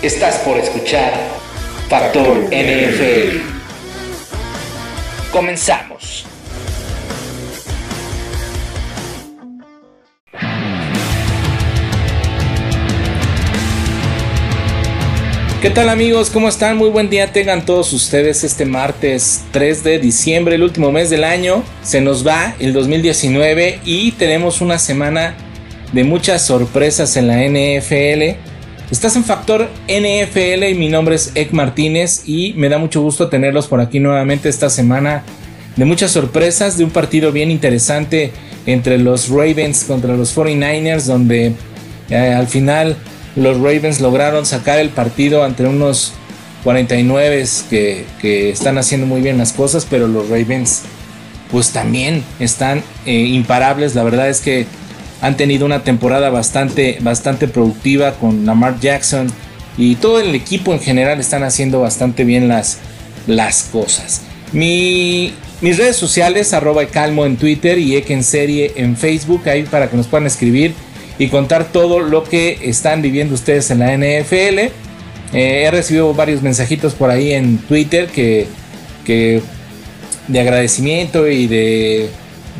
Estás por escuchar Factor NFL. Comenzamos. ¿Qué tal amigos? ¿Cómo están? Muy buen día tengan todos ustedes este martes 3 de diciembre, el último mes del año. Se nos va el 2019 y tenemos una semana de muchas sorpresas en la NFL. Estás en Factor NFL y mi nombre es Ek Martínez y me da mucho gusto tenerlos por aquí nuevamente esta semana de muchas sorpresas, de un partido bien interesante entre los Ravens contra los 49ers donde eh, al final los Ravens lograron sacar el partido ante unos 49 que, que están haciendo muy bien las cosas, pero los Ravens pues también están eh, imparables, la verdad es que han tenido una temporada bastante, bastante productiva con Lamar Jackson y todo el equipo en general están haciendo bastante bien las, las cosas. Mi, mis redes sociales, arroba calmo en Twitter y en serie en Facebook, ahí para que nos puedan escribir y contar todo lo que están viviendo ustedes en la NFL. Eh, he recibido varios mensajitos por ahí en Twitter que, que de agradecimiento y de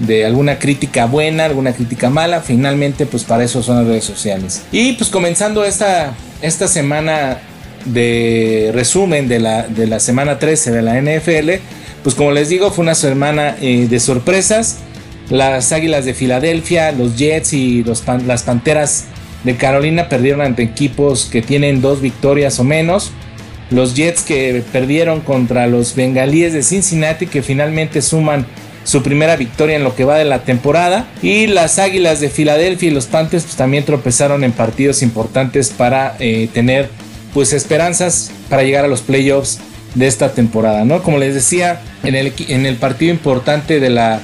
de alguna crítica buena, alguna crítica mala. Finalmente, pues para eso son las redes sociales. Y pues comenzando esta, esta semana de resumen de la, de la semana 13 de la NFL, pues como les digo, fue una semana eh, de sorpresas. Las Águilas de Filadelfia, los Jets y los las Panteras de Carolina perdieron ante equipos que tienen dos victorias o menos. Los Jets que perdieron contra los Bengalíes de Cincinnati que finalmente suman su primera victoria en lo que va de la temporada. Y las Águilas de Filadelfia y los Panthers pues, también tropezaron en partidos importantes para eh, tener pues esperanzas para llegar a los playoffs de esta temporada, ¿no? Como les decía, en el, en el partido importante de la,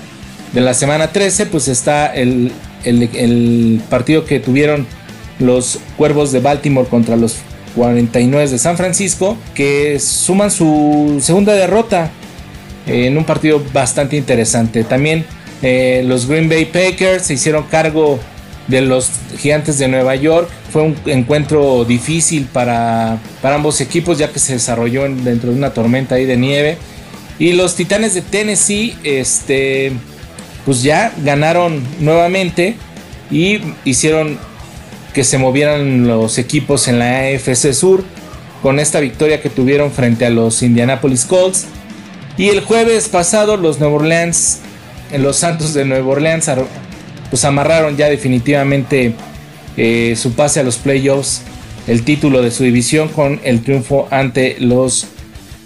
de la semana 13, pues está el, el, partido que tuvieron los Cuervos de Baltimore contra los 49 de San Francisco, que suman su segunda derrota en un partido bastante interesante. También eh, los Green Bay Packers se hicieron cargo de los Gigantes de Nueva York. Fue un encuentro difícil para, para ambos equipos ya que se desarrolló dentro de una tormenta ahí de nieve. Y los Titanes de Tennessee, este, pues ya ganaron nuevamente y hicieron que se movieran los equipos en la AFC Sur con esta victoria que tuvieron frente a los Indianapolis Colts. Y el jueves pasado los Nueva Orleans, los Santos de Nueva Orleans, pues amarraron ya definitivamente eh, su pase a los playoffs, el título de su división con el triunfo ante los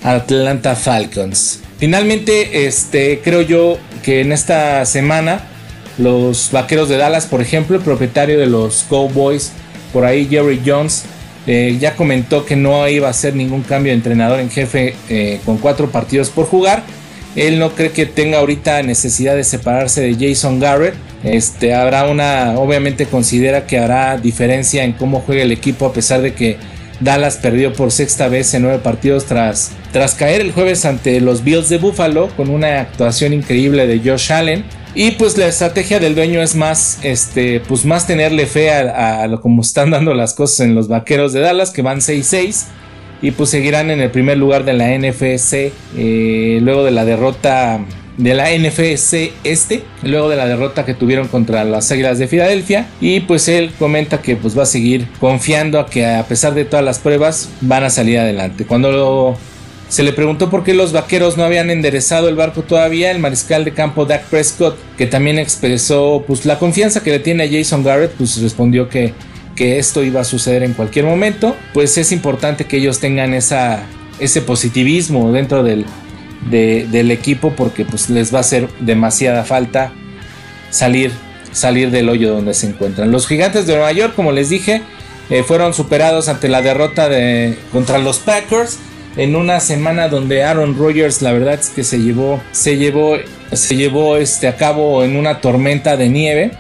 Atlanta Falcons. Finalmente, este, creo yo que en esta semana los Vaqueros de Dallas, por ejemplo, el propietario de los Cowboys, por ahí Jerry Jones, eh, ya comentó que no iba a hacer ningún cambio de entrenador en jefe eh, con cuatro partidos por jugar. Él no cree que tenga ahorita necesidad de separarse de Jason Garrett. Este, habrá una, obviamente considera que habrá diferencia en cómo juega el equipo a pesar de que Dallas perdió por sexta vez en nueve partidos tras, tras caer el jueves ante los Bills de Buffalo con una actuación increíble de Josh Allen. Y pues la estrategia del dueño es más, este, pues más tenerle fe a, lo como están dando las cosas en los vaqueros de Dallas, que van 6-6. Y pues seguirán en el primer lugar de la NFC eh, luego de la derrota de la NFC este, luego de la derrota que tuvieron contra las Águilas de Filadelfia. Y pues él comenta que pues va a seguir confiando a que a pesar de todas las pruebas van a salir adelante. Cuando lo se le preguntó por qué los vaqueros no habían enderezado el barco todavía. El mariscal de campo Dak Prescott, que también expresó pues, la confianza que le tiene a Jason Garrett, pues respondió que, que esto iba a suceder en cualquier momento. Pues es importante que ellos tengan esa, ese positivismo dentro del, del equipo porque pues, les va a hacer demasiada falta salir, salir del hoyo donde se encuentran. Los gigantes de Nueva York, como les dije, eh, fueron superados ante la derrota de, contra los Packers en una semana donde Aaron Rodgers la verdad es que se llevó se llevó se llevó este a cabo en una tormenta de nieve.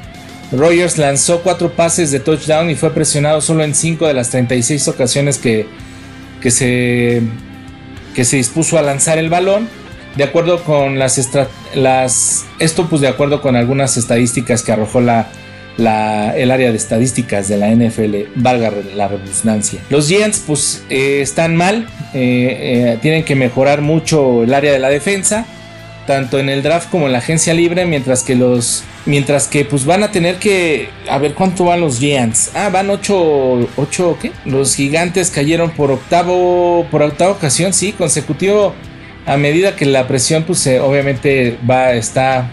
Rodgers lanzó cuatro pases de touchdown y fue presionado solo en cinco de las 36 ocasiones que, que, se, que se dispuso a lanzar el balón. De acuerdo con las, esto pues de acuerdo con algunas estadísticas que arrojó la, el área de estadísticas de la NFL, valga la redundancia. Los Giants pues eh, están mal, eh, eh, tienen que mejorar mucho el área de la defensa, tanto en el draft como en la agencia libre, mientras que los... Mientras que pues van a tener que... A ver cuánto van los Giants. Ah, van 8... 8 ¿qué? Los gigantes cayeron por octavo... Por octava ocasión, sí, consecutivo. A medida que la presión pues obviamente va... Está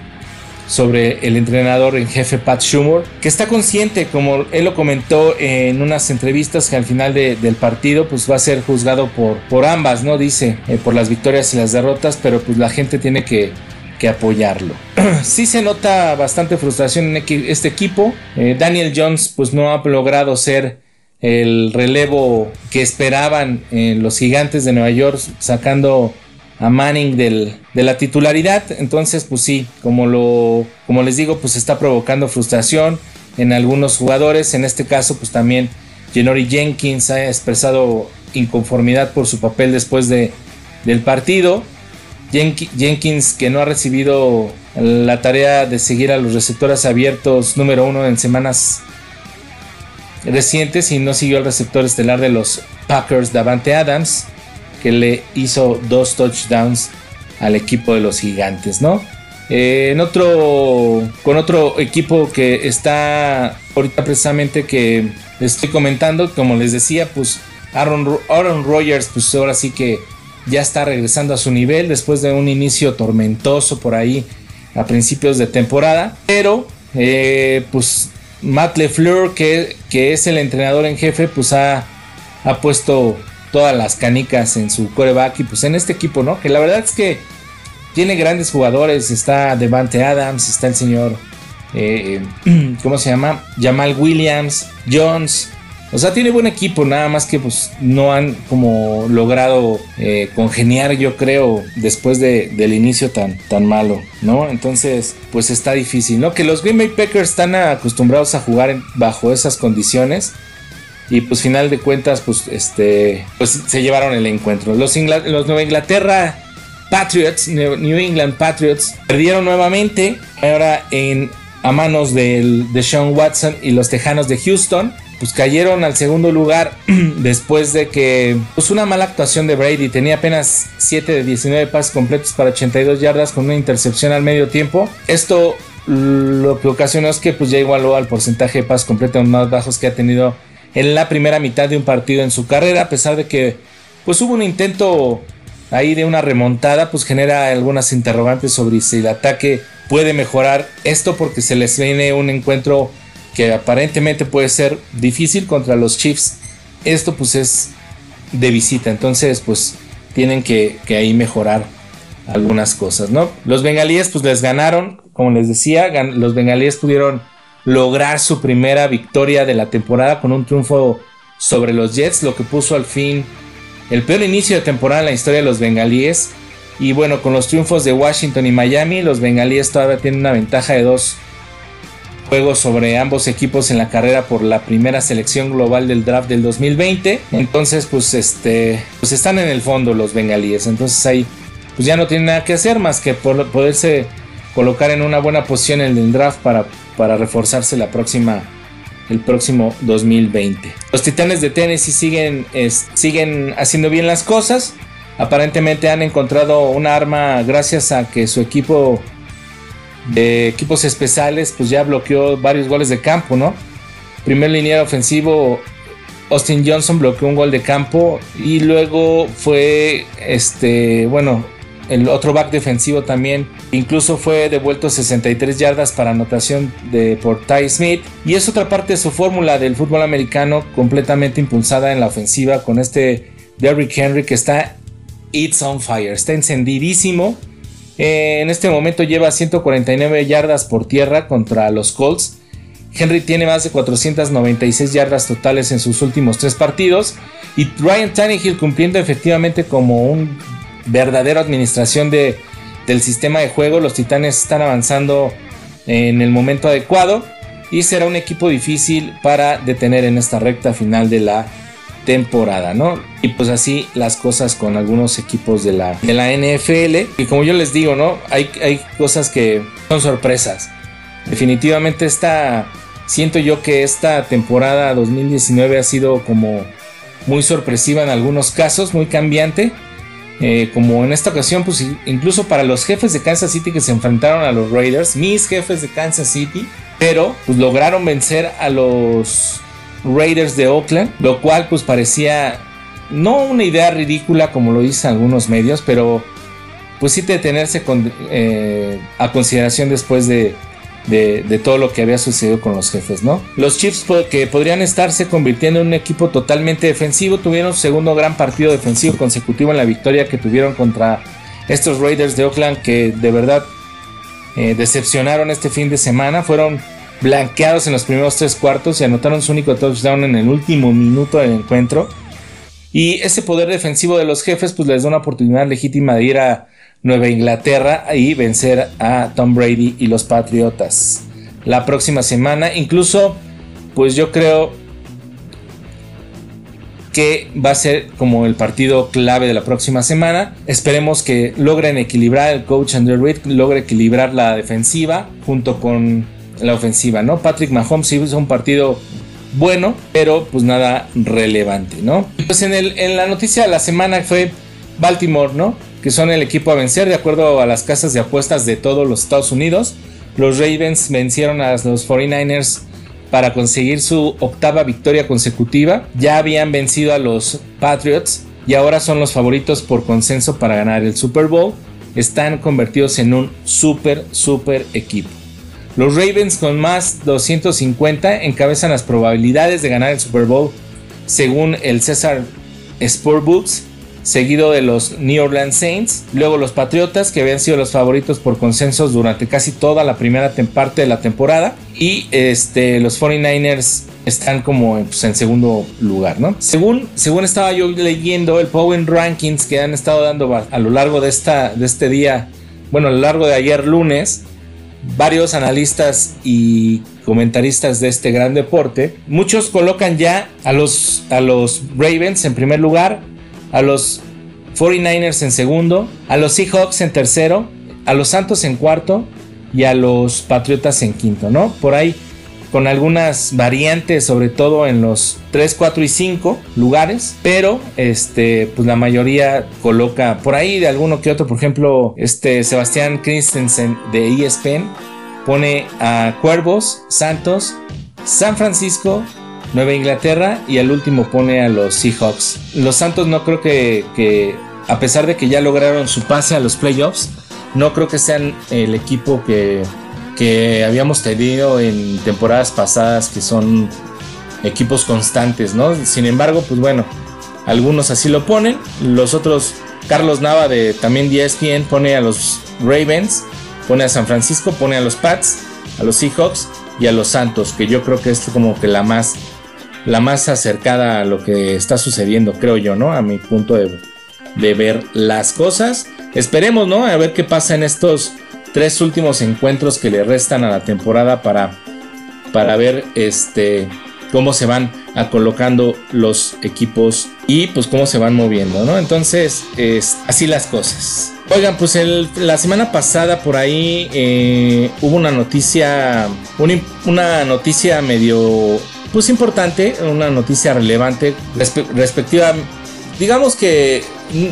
sobre el entrenador en jefe Pat Schumer, que está consciente, como él lo comentó en unas entrevistas, que al final del partido pues va a ser juzgado por, por ambas, ¿no? Dice, eh, por las victorias y las derrotas, pero pues la gente tiene que, que apoyarlo. sí se nota bastante frustración en este equipo. Eh, Daniel Jones pues no ha logrado ser el relevo que esperaban los gigantes de Nueva York, sacando a Manning de la titularidad. Entonces, pues sí, como, lo, les digo, pues está provocando frustración en algunos jugadores. En este caso, pues también Jenori Jenkins ha expresado inconformidad por su papel después de, del partido. Jenkins que no ha recibido la tarea de seguir a los receptores abiertos número uno en semanas recientes y no siguió al receptor estelar de los Packers Davante Adams que le hizo dos touchdowns al equipo de los gigantes, ¿no? Eh, en otro, con otro equipo que está ahorita precisamente que estoy comentando, como les decía, pues Aaron, Aaron Rodgers, pues ahora sí que ya está regresando a su nivel después de un inicio tormentoso por ahí a principios de temporada, pero eh, pues Matt LeFleur, que, que es el entrenador en jefe, pues ha, ha puesto todas las canicas en su coreback y pues en este equipo, ¿no? Que la verdad es que tiene grandes jugadores, está Devante Adams, está el señor, eh, ¿cómo se llama? Jamal Williams, Jones. O sea, tiene buen equipo, nada más que pues no han como logrado eh, congeniar, yo creo, después de, del inicio tan, tan malo, ¿no? Entonces, pues está difícil, ¿no? Que los Green Bay Packers están acostumbrados a jugar bajo esas condiciones y pues final de cuentas pues este pues se llevaron el encuentro. Los, los Nueva Inglaterra Patriots New England Patriots perdieron nuevamente ahora en a manos del, de Sean Watson y los Tejanos de Houston. Pues cayeron al segundo lugar después de que pues una mala actuación de Brady. Tenía apenas 7 de 19 pases completos para 82 yardas con una intercepción al medio tiempo. Esto lo que ocasionó es que pues ya igualó al porcentaje de pases completos más bajos que ha tenido en la primera mitad de un partido en su carrera, a pesar de que pues hubo un intento ahí de una remontada, pues genera algunas interrogantes sobre si el ataque puede mejorar esto porque se les viene un encuentro que aparentemente puede ser difícil contra los Chiefs. Esto pues es de visita, entonces pues tienen que, que ahí mejorar algunas cosas, ¿no? Los bengalíes pues les ganaron, como les decía, los bengalíes pudieron lograr su primera victoria de la temporada con un triunfo sobre los Jets, lo que puso al fin el peor inicio de temporada en la historia de los bengalíes. Y bueno, con los triunfos de Washington y Miami, los bengalíes todavía tienen una ventaja de dos juegos sobre ambos equipos en la carrera por la primera selección global del draft del 2020. Entonces, pues este, pues están en el fondo los bengalíes. Entonces ahí, pues ya no tienen nada que hacer más que poderse colocar en una buena posición en el draft para para reforzarse la próxima el próximo 2020. Los Titanes de Tennessee siguen, siguen haciendo bien las cosas. Aparentemente han encontrado una arma gracias a que su equipo de equipos especiales pues ya bloqueó varios goles de campo, ¿no? Primer liniero ofensivo Austin Johnson bloqueó un gol de campo y luego fue este, bueno, el otro back defensivo también incluso fue devuelto 63 yardas para anotación de por Ty Smith y es otra parte de su fórmula del fútbol americano completamente impulsada en la ofensiva con este Derrick Henry que está it's on fire, está encendidísimo. Eh, en este momento lleva 149 yardas por tierra contra los Colts. Henry tiene más de 496 yardas totales en sus últimos tres partidos. Y Ryan Tannehill cumpliendo efectivamente como un verdadera administración de, del sistema de juego. Los Titanes están avanzando en el momento adecuado y será un equipo difícil para detener en esta recta final de la temporada, ¿no? Y pues así las cosas con algunos equipos de la, de la NFL. Y como yo les digo, ¿no? Hay, hay cosas que son sorpresas. Definitivamente esta Siento yo que esta temporada 2019 ha sido como muy sorpresiva en algunos casos, muy cambiante. Eh, como en esta ocasión, pues incluso para los jefes de Kansas City que se enfrentaron a los Raiders, mis jefes de Kansas City, pero pues lograron vencer a los Raiders de Oakland, lo cual pues parecía no una idea ridícula como lo dicen algunos medios, pero pues sí detenerse con, eh, a consideración después de, de, todo lo que había sucedido con los jefes, ¿no? Los Chiefs que podrían estarse convirtiendo en un equipo totalmente defensivo tuvieron su segundo gran partido defensivo consecutivo en la victoria que tuvieron contra estos Raiders de Oakland que de verdad eh, decepcionaron este fin de semana, fueron blanqueados en los primeros tres cuartos y anotaron su único touchdown en el último minuto del encuentro. Y ese poder defensivo de los jefes pues les da una oportunidad legítima de ir a Nueva Inglaterra y vencer a Tom Brady y los Patriotas. La próxima semana, incluso, pues yo creo que va a ser como el partido clave de la próxima semana. Esperemos que logren equilibrar el coach Andrew Reid, logre equilibrar la defensiva junto con la ofensiva, ¿no? Patrick Mahomes hizo un partido bueno, pero pues nada relevante, ¿no? Pues en, el, en la noticia de la semana fue Baltimore, ¿no? Que son el equipo a vencer de acuerdo a las casas de apuestas de todos los Estados Unidos. Los Ravens vencieron a los 49ers para conseguir su octava victoria consecutiva. Ya habían vencido a los Patriots y ahora son los favoritos por consenso para ganar el Super Bowl. Están convertidos en un super, super equipo. Los Ravens con más 250 encabezan las probabilidades de ganar el Super Bowl según el César Sportbooks seguido de los New Orleans Saints, luego los Patriotas, que habían sido los favoritos por consensos durante casi toda la primera parte de la temporada, y este, los 49ers están como pues, en segundo lugar, ¿no? Según, según estaba yo leyendo el Power Rankings que han estado dando a, lo largo de, esta, de este día, bueno, a lo largo de ayer lunes, varios analistas y comentaristas de este gran deporte, muchos colocan ya a los, a los Ravens en primer lugar, a los 49ers en segundo, a los Seahawks en tercero, a los Santos en cuarto y a los Patriotas en quinto, ¿no? Por ahí con algunas variantes, sobre todo en los 3, 4 y 5 lugares, pero este, pues la mayoría coloca por ahí de alguno que otro, por ejemplo, este Sebastián Christensen de ESPN pone a Cuervos, Santos, San Francisco, Nueva Inglaterra y al último pone a los Seahawks. Los Santos no creo que, a pesar de que ya lograron su pase a los playoffs, no creo que sean el equipo que, que habíamos tenido en temporadas pasadas que son equipos constantes, ¿no? Sin embargo, pues bueno, algunos así lo ponen, los otros, Carlos Nava de también ESPN pone a los Ravens, pone a San Francisco, pone a los Pats, a los Seahawks y a los Santos, que yo creo que es como que la más la más acercada a lo que está sucediendo, creo yo, ¿no? A mi punto de, ver las cosas. Esperemos, ¿no? A ver qué pasa en estos tres últimos encuentros que le restan a la temporada para, para ver este, cómo se van a colocando los equipos y pues cómo se van moviendo, ¿no? Entonces, es así las cosas. Oigan, pues la semana pasada por ahí eh, hubo una noticia, una noticia medio pues importante, una noticia relevante respectiva, digamos que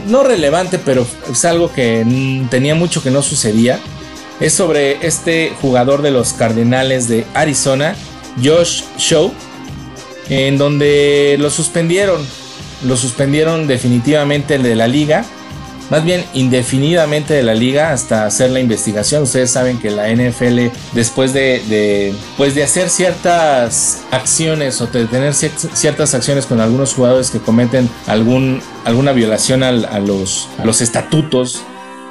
no relevante, pero es algo que tenía mucho que no sucedía. Es sobre este jugador de los Cardenales de Arizona, Josh Show, en donde lo suspendieron, lo suspendieron definitivamente de la liga más bien indefinidamente de la liga hasta hacer la investigación. Ustedes saben que la NFL, después de, pues de hacer ciertas acciones o de tener ciertas acciones con algunos jugadores que cometen algún, alguna violación a, los, los estatutos,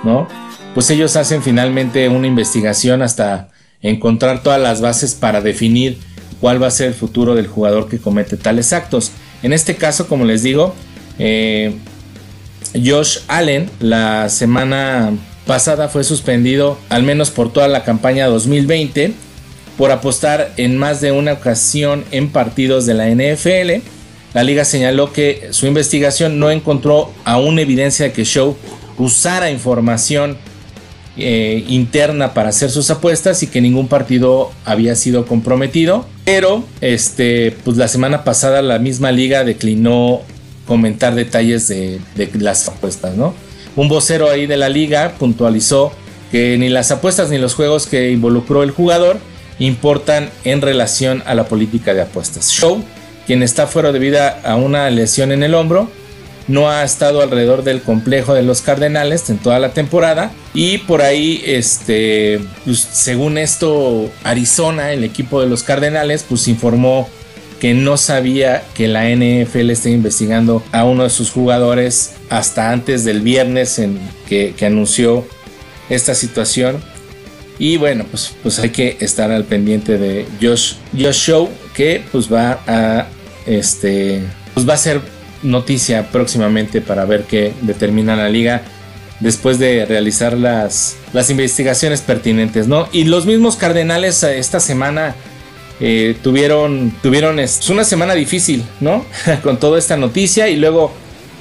¿no? Pues ellos hacen finalmente una investigación hasta encontrar todas las bases para definir cuál va a ser el futuro del jugador que comete tales actos. En este caso, como les digo, eh, Josh Allen la semana pasada fue suspendido al menos por toda la campaña 2020 por apostar en más de una ocasión en partidos de la NFL. La liga señaló que su investigación no encontró aún evidencia de que Show usara información eh, interna para hacer sus apuestas y que ningún partido había sido comprometido. Pero este, pues la semana pasada la misma liga declinó comentar detalles de, las apuestas, ¿no? Un vocero ahí de la liga puntualizó que ni las apuestas ni los juegos que involucró el jugador importan en relación a la política de apuestas. Show, quien está fuera debido a una lesión en el hombro, no ha estado alrededor del complejo de los Cardenales en toda la temporada y por ahí este pues, según esto Arizona el equipo de los Cardenales pues informó que no sabía que la NFL está investigando a uno de sus jugadores hasta antes del viernes en que, anunció esta situación y bueno pues, pues hay que estar al pendiente de Josh, Josh Show que pues va a este pues va a ser noticia próximamente para ver qué determina la liga después de realizar las, las investigaciones pertinentes, ¿no? Y los mismos Cardenales eh, esta semana eh, tuvieron, tuvieron es una semana difícil, ¿no? Con toda esta noticia y luego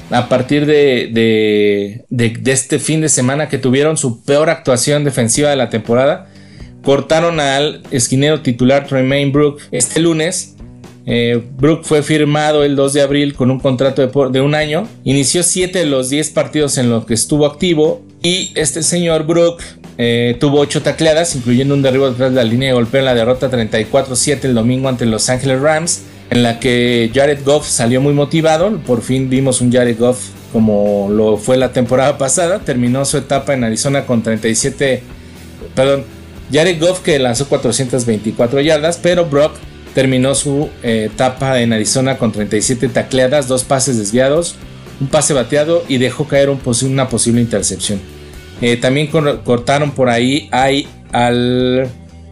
a partir de, de, de, este fin de semana que tuvieron su peor actuación defensiva de la temporada, cortaron al esquinero titular Tremaine Brook este lunes eh, Brook fue firmado el 2 de abril con un contrato de, un año. Inició 7 de los 10 partidos en los que estuvo activo. Y este señor Brook eh, tuvo 8 tacleadas, incluyendo un derribo detrás de la línea de golpeo en la derrota 34-7 el domingo ante Los Angeles Rams. En la que Jared Goff salió muy motivado. Por fin vimos un Jared Goff como lo fue la temporada pasada. Terminó su etapa en Arizona con 37. Perdón. Jared Goff que lanzó 424 yardas, pero Brock terminó su eh, etapa en Arizona con 37 tacleadas, dos pases desviados, un pase bateado y dejó caer una posible intercepción. Eh, también cortaron por ahí al,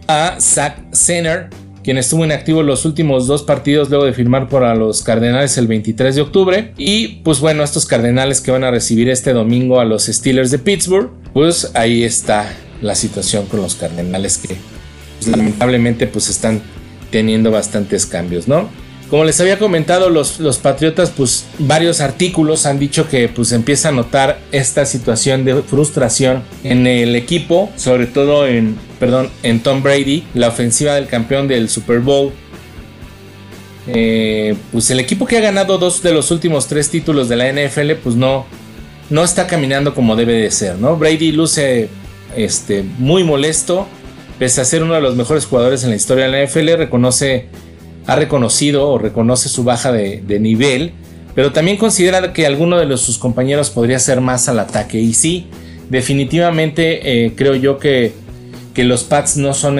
a Zach Senner, quien estuvo inactivo los últimos dos partidos luego de firmar para los Cardenales el 23 de octubre. Y pues bueno, estos Cardenales que van a recibir este domingo a los Steelers de Pittsburgh, pues ahí está la situación con los Cardenales que pues, lamentablemente pues están teniendo bastantes cambios, ¿no? Como les había comentado, los, los, Patriotas, pues varios artículos han dicho que pues empieza a notar esta situación de frustración en el equipo, sobre todo en, perdón, en Tom Brady, la ofensiva del campeón del Super Bowl. Eh, pues el equipo que ha ganado dos de los últimos tres títulos de la NFL, pues no, no está caminando como debe de ser, ¿no? Brady luce este, muy molesto pese a ser uno de los mejores jugadores en la historia de la NFL, reconoce, ha reconocido o reconoce su baja de, nivel, pero también considera que alguno de sus compañeros podría ser más al ataque. Y sí, definitivamente eh, creo yo que, que, los Pats no son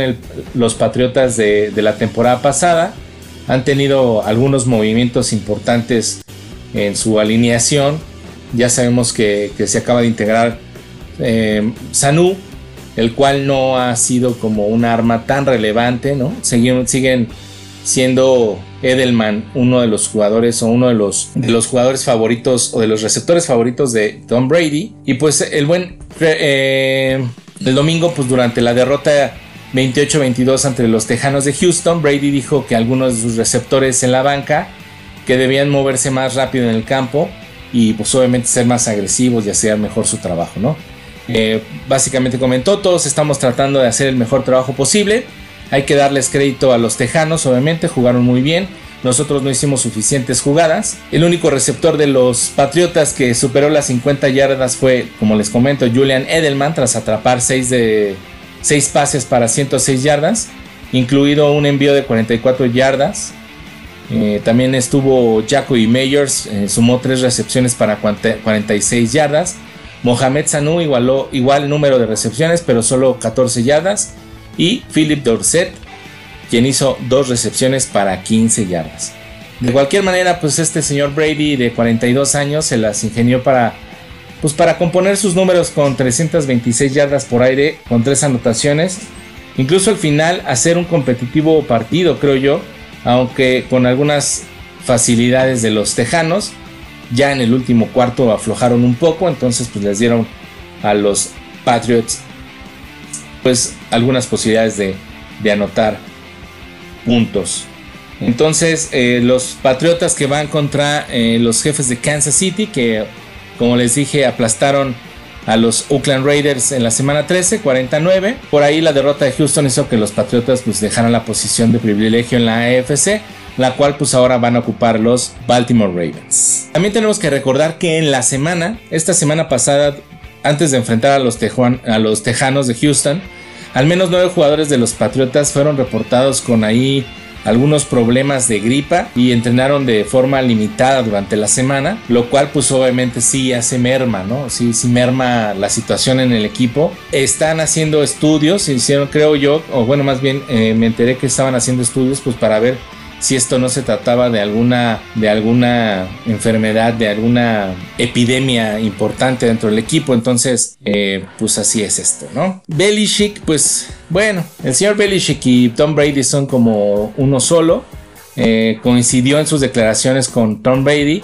los Patriotas de, la temporada pasada. Han tenido algunos movimientos importantes en su alineación. Ya sabemos que, se acaba de integrar eh, Sanu, el cual no ha sido como un arma tan relevante, ¿no? Siguen, siguen siendo Edelman uno de los jugadores o uno de los, de los jugadores favoritos o de los receptores favoritos de Tom Brady. Y pues el buen... Eh, el domingo, pues durante la derrota 28-22 ante los Tejanos de Houston, Brady dijo que algunos de sus receptores en la banca que debían moverse más rápido en el campo y pues obviamente ser más agresivos y hacer mejor su trabajo, ¿no? Eh, básicamente comentó, todos estamos tratando de hacer el mejor trabajo posible. Hay que darles crédito a los Tejanos, obviamente, jugaron muy bien. Nosotros no hicimos suficientes jugadas. El único receptor de los Patriotas que superó las 50 yardas fue, como les comento, Julian Edelman, tras atrapar 6 de 6 pases para 106 yardas, incluido un envío de 44 yardas. Eh, también estuvo Jacoby Meyers, eh, sumó 3 recepciones para 46 yardas. Mohamed Sanu igualó igual número de recepciones, pero solo 14 yardas. Y Philip Dorset, quien hizo dos recepciones para 15 yardas. De cualquier manera, pues este señor Brady de 42 años se las ingenió para, pues para componer sus números con 326 yardas por aire, con tres anotaciones. Incluso al final hacer un competitivo partido, creo yo, aunque con algunas facilidades de los Tejanos. Ya en el último cuarto aflojaron un poco, entonces pues les dieron a los Patriots pues algunas posibilidades de, anotar puntos. Entonces eh, los Patriotas que van contra eh, los jefes de Kansas City, que como les dije aplastaron a los Oakland Raiders en la semana 13, 49. Por ahí la derrota de Houston hizo que los Patriotas pues dejaran la posición de privilegio en la AFC, la cual pues ahora van a ocupar los Baltimore Ravens. También tenemos que recordar que en la semana, esta semana pasada, antes de enfrentar a los, Tejanos de Houston, al menos nueve jugadores de los Patriotas fueron reportados con ahí algunos problemas de gripa y entrenaron de forma limitada durante la semana, lo cual pues obviamente sí hace merma, ¿no? Sí, sí merma la situación en el equipo. Están haciendo estudios, hicieron creo yo, o bueno más bien eh, me enteré que estaban haciendo estudios pues para ver si esto no se trataba de alguna, de alguna enfermedad, de alguna epidemia importante dentro del equipo. Entonces, eh, pues así es esto, ¿no? Belichick, pues bueno, el señor Belichick y Tom Brady son como uno solo. Eh, coincidió en sus declaraciones con Tom Brady.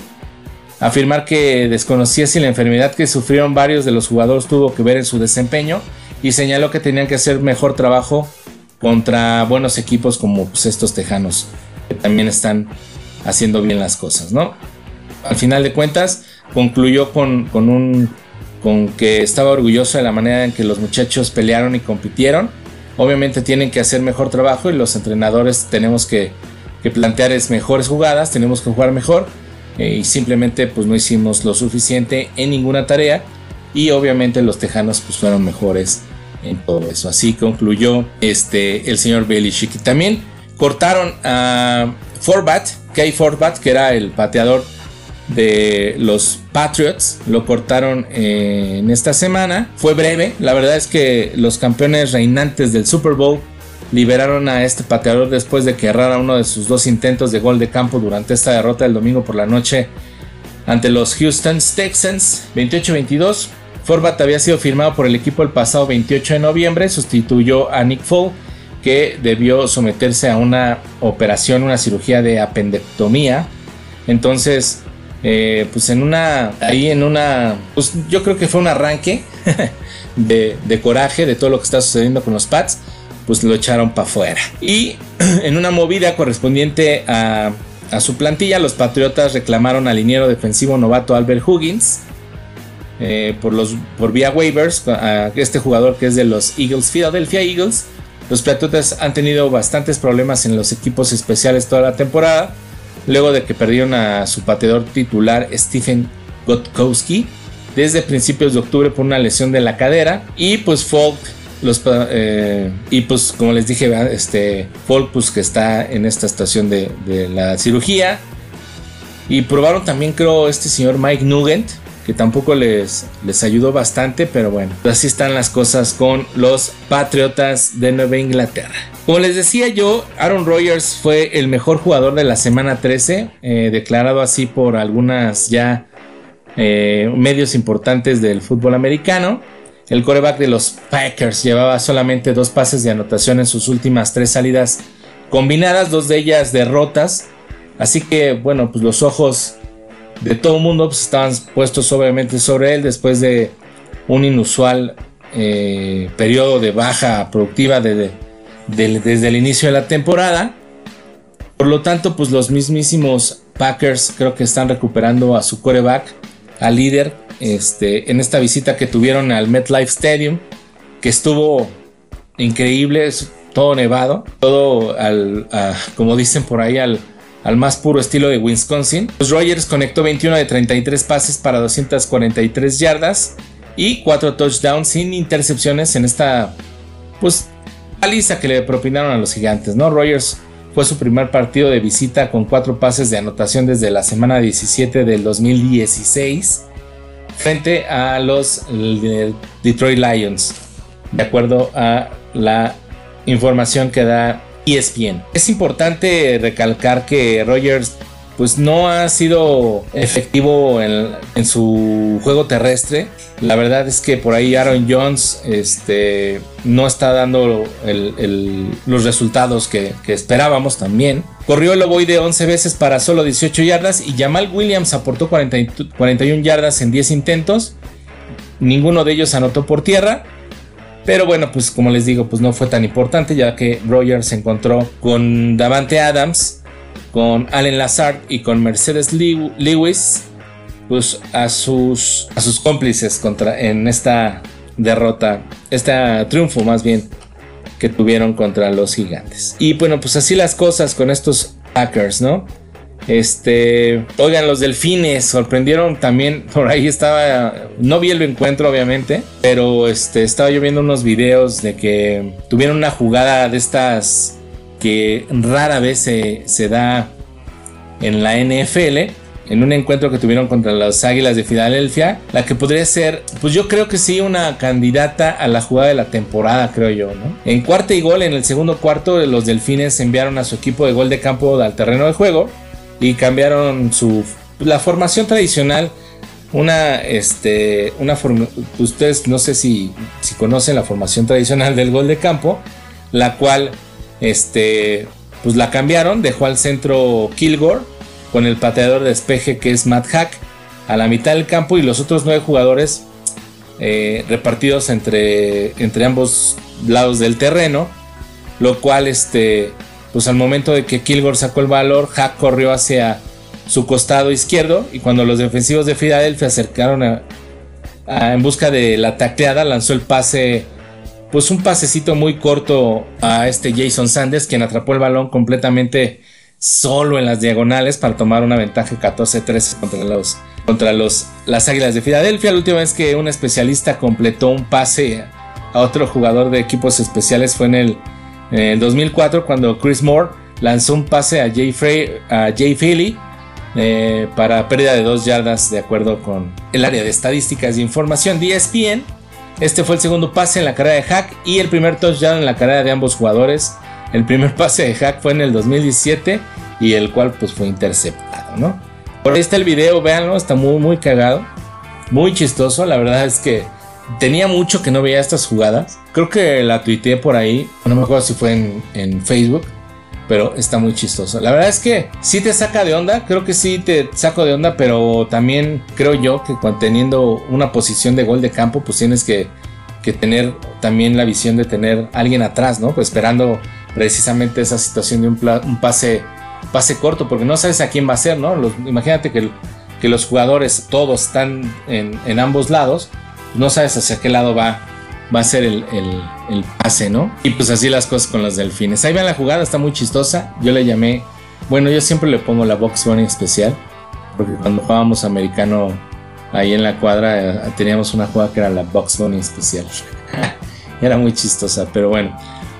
Afirmar que desconocía si la enfermedad que sufrieron varios de los jugadores tuvo que ver en su desempeño y señaló que tenían que hacer mejor trabajo contra buenos equipos como pues, estos tejanos que también están haciendo bien las cosas, ¿no? Al final de cuentas, concluyó con, un con que estaba orgulloso de la manera en que los muchachos pelearon y compitieron. Obviamente tienen que hacer mejor trabajo y los entrenadores tenemos que, plantear mejores jugadas, tenemos que jugar mejor eh, y simplemente pues no hicimos lo suficiente en ninguna tarea y obviamente los tejanos pues fueron mejores en todo eso. Así concluyó este el señor Belichick también cortaron a Forbat, Kay Forbat, que era el pateador de los Patriots. Lo cortaron eh, en esta semana. Fue breve. La verdad es que los campeones reinantes del Super Bowl liberaron a este pateador después de que errara uno de sus dos intentos de gol de campo durante esta derrota del domingo por la noche ante los Houston Texans 28-22. Forbat había sido firmado por el equipo el pasado 28 de noviembre, sustituyó a Nick Foles que debió someterse a una operación, una cirugía de apendectomía. Entonces, eh, pues en una, ahí en una, pues yo creo que fue un arranque de, coraje de todo lo que está sucediendo con los Pats, pues lo echaron para afuera. Y en una movida correspondiente a, su plantilla, los Patriotas reclamaron al liniero defensivo novato Albert Huggins. Eh, por, los, por vía waivers, a este jugador que es de los Eagles, Philadelphia Eagles, los Patriotas han tenido bastantes problemas en los equipos especiales toda la temporada, luego de que perdieron a su pateador titular Stephen Gotkowski desde principios de octubre por una lesión de la cadera. Y pues eh, y pues como les dije este Folk pues que está en esta estación de, de la cirugía. Y probaron también creo este señor Mike Nugent que tampoco les, les ayudó bastante, pero bueno, así están las cosas con los Patriotas de Nueva Inglaterra. Como les decía yo, Aaron Rodgers fue el mejor jugador de la semana 13, eh, declarado así por algunas ya eh, medios importantes del fútbol americano. El coreback de los Packers llevaba solamente dos pases de anotación en sus últimas tres salidas combinadas, dos de ellas derrotas. Así que bueno, pues los ojos de todo el mundo pues, estaban puestos obviamente sobre él después de un inusual eh, periodo de baja productiva desde el inicio de la temporada. Por lo tanto, pues los mismísimos Packers creo que están recuperando a su coreback, al líder, este, en esta visita que tuvieron al MetLife Stadium, que estuvo increíble, todo nevado, todo al, como dicen por ahí, al, al más puro estilo de Wisconsin. Los Rogers conectó 21 de 33 pases para 243 yardas y 4 touchdowns sin intercepciones en esta pues paliza que le propinaron a los gigantes, ¿no? Rogers fue su primer partido de visita con 4 pases de anotación desde la semana 17 del 2016 frente a los Detroit Lions, de acuerdo a la información que da ESPN. Es importante recalcar que Rogers pues no ha sido efectivo en, su juego terrestre. La verdad es que por ahí Aaron Jones este, no está dando los resultados que, esperábamos también. Corrió el de 11 veces para solo 18 yardas y Jamal Williams aportó 41 yardas en 10 intentos. Ninguno de ellos anotó por tierra. Pero bueno, pues como les digo, pues no fue tan importante ya que Rogers se encontró con Davante Adams, con Allen Lazard y con Mercedes Lewis pues a sus a sus cómplices contra en esta derrota, este triunfo más bien que tuvieron contra los gigantes. Y bueno, pues así las cosas con estos Packers, ¿no? Este, oigan, los delfines sorprendieron también. Por ahí estaba, no vi el encuentro, obviamente, pero este, estaba yo viendo unos videos de que tuvieron una jugada de estas que rara vez se, da en la NFL en un encuentro que tuvieron contra las Águilas de Filadelfia, la que podría ser, pues yo creo que sí, una candidata a la jugada de la temporada, creo yo. En cuarto y gol, en el segundo cuarto, los Delfines enviaron a su equipo de gol de campo al terreno de juego y cambiaron su, la formación tradicional. Una, este, una ustedes no sé si, si conocen la formación tradicional del gol de campo, la cual, este, pues la cambiaron, dejó al centro Kilgore con el pateador de despeje que es Matt Hack a la mitad del campo y los otros nueve jugadores eh, repartidos entre, entre ambos lados del terreno, lo cual este, pues al momento de que Kilgore sacó el valor, Hack corrió hacia su costado izquierdo y cuando los defensivos de Filadelfia acercaron en busca de la tacleada, lanzó el pase, pues un pasecito muy corto a este Jason Sanders, quien atrapó el balón completamente solo en las diagonales para tomar una ventaja 14-13 contra los contra los las Águilas de Filadelfia. La última vez que un especialista completó un pase a otro jugador de equipos especiales fue en el, 2004 cuando Chris Moore lanzó un pase a Jay, Frey, Philly eh, para pérdida de dos yardas de acuerdo con el área de estadísticas y información de ESPN. Este fue el segundo pase en la carrera de Hack y el primer touchdown en la carrera de ambos jugadores. El primer pase de Hack fue en el 2017 y el cual pues fue interceptado. Por ahí está el video, véanlo, está muy muy cagado, muy chistoso, la verdad es que tenía mucho que no veía estas jugadas. Creo que la tuiteé por ahí, no me acuerdo si fue en, en Facebook, pero está muy chistoso. La verdad es que sí te saca de onda, creo que sí te saco de onda, pero también creo yo que teniendo una posición de gol de campo, pues tienes que, que tener también la visión de tener alguien atrás, ¿no? Pues esperando precisamente esa situación de un, pase, pase corto, porque no sabes a quién va a ser, ¿no? imagínate que, que, los jugadores todos están en, ambos lados, no sabes hacia qué lado va, va a ser el, pase, ¿no? Y pues así las cosas con los delfines. Ahí ven la jugada, está muy chistosa. Yo le llamé, bueno, yo siempre le pongo la box bunny especial, porque cuando jugábamos americano ahí en la cuadra eh, teníamos una jugada que era la box bunny especial. era muy chistosa, pero bueno.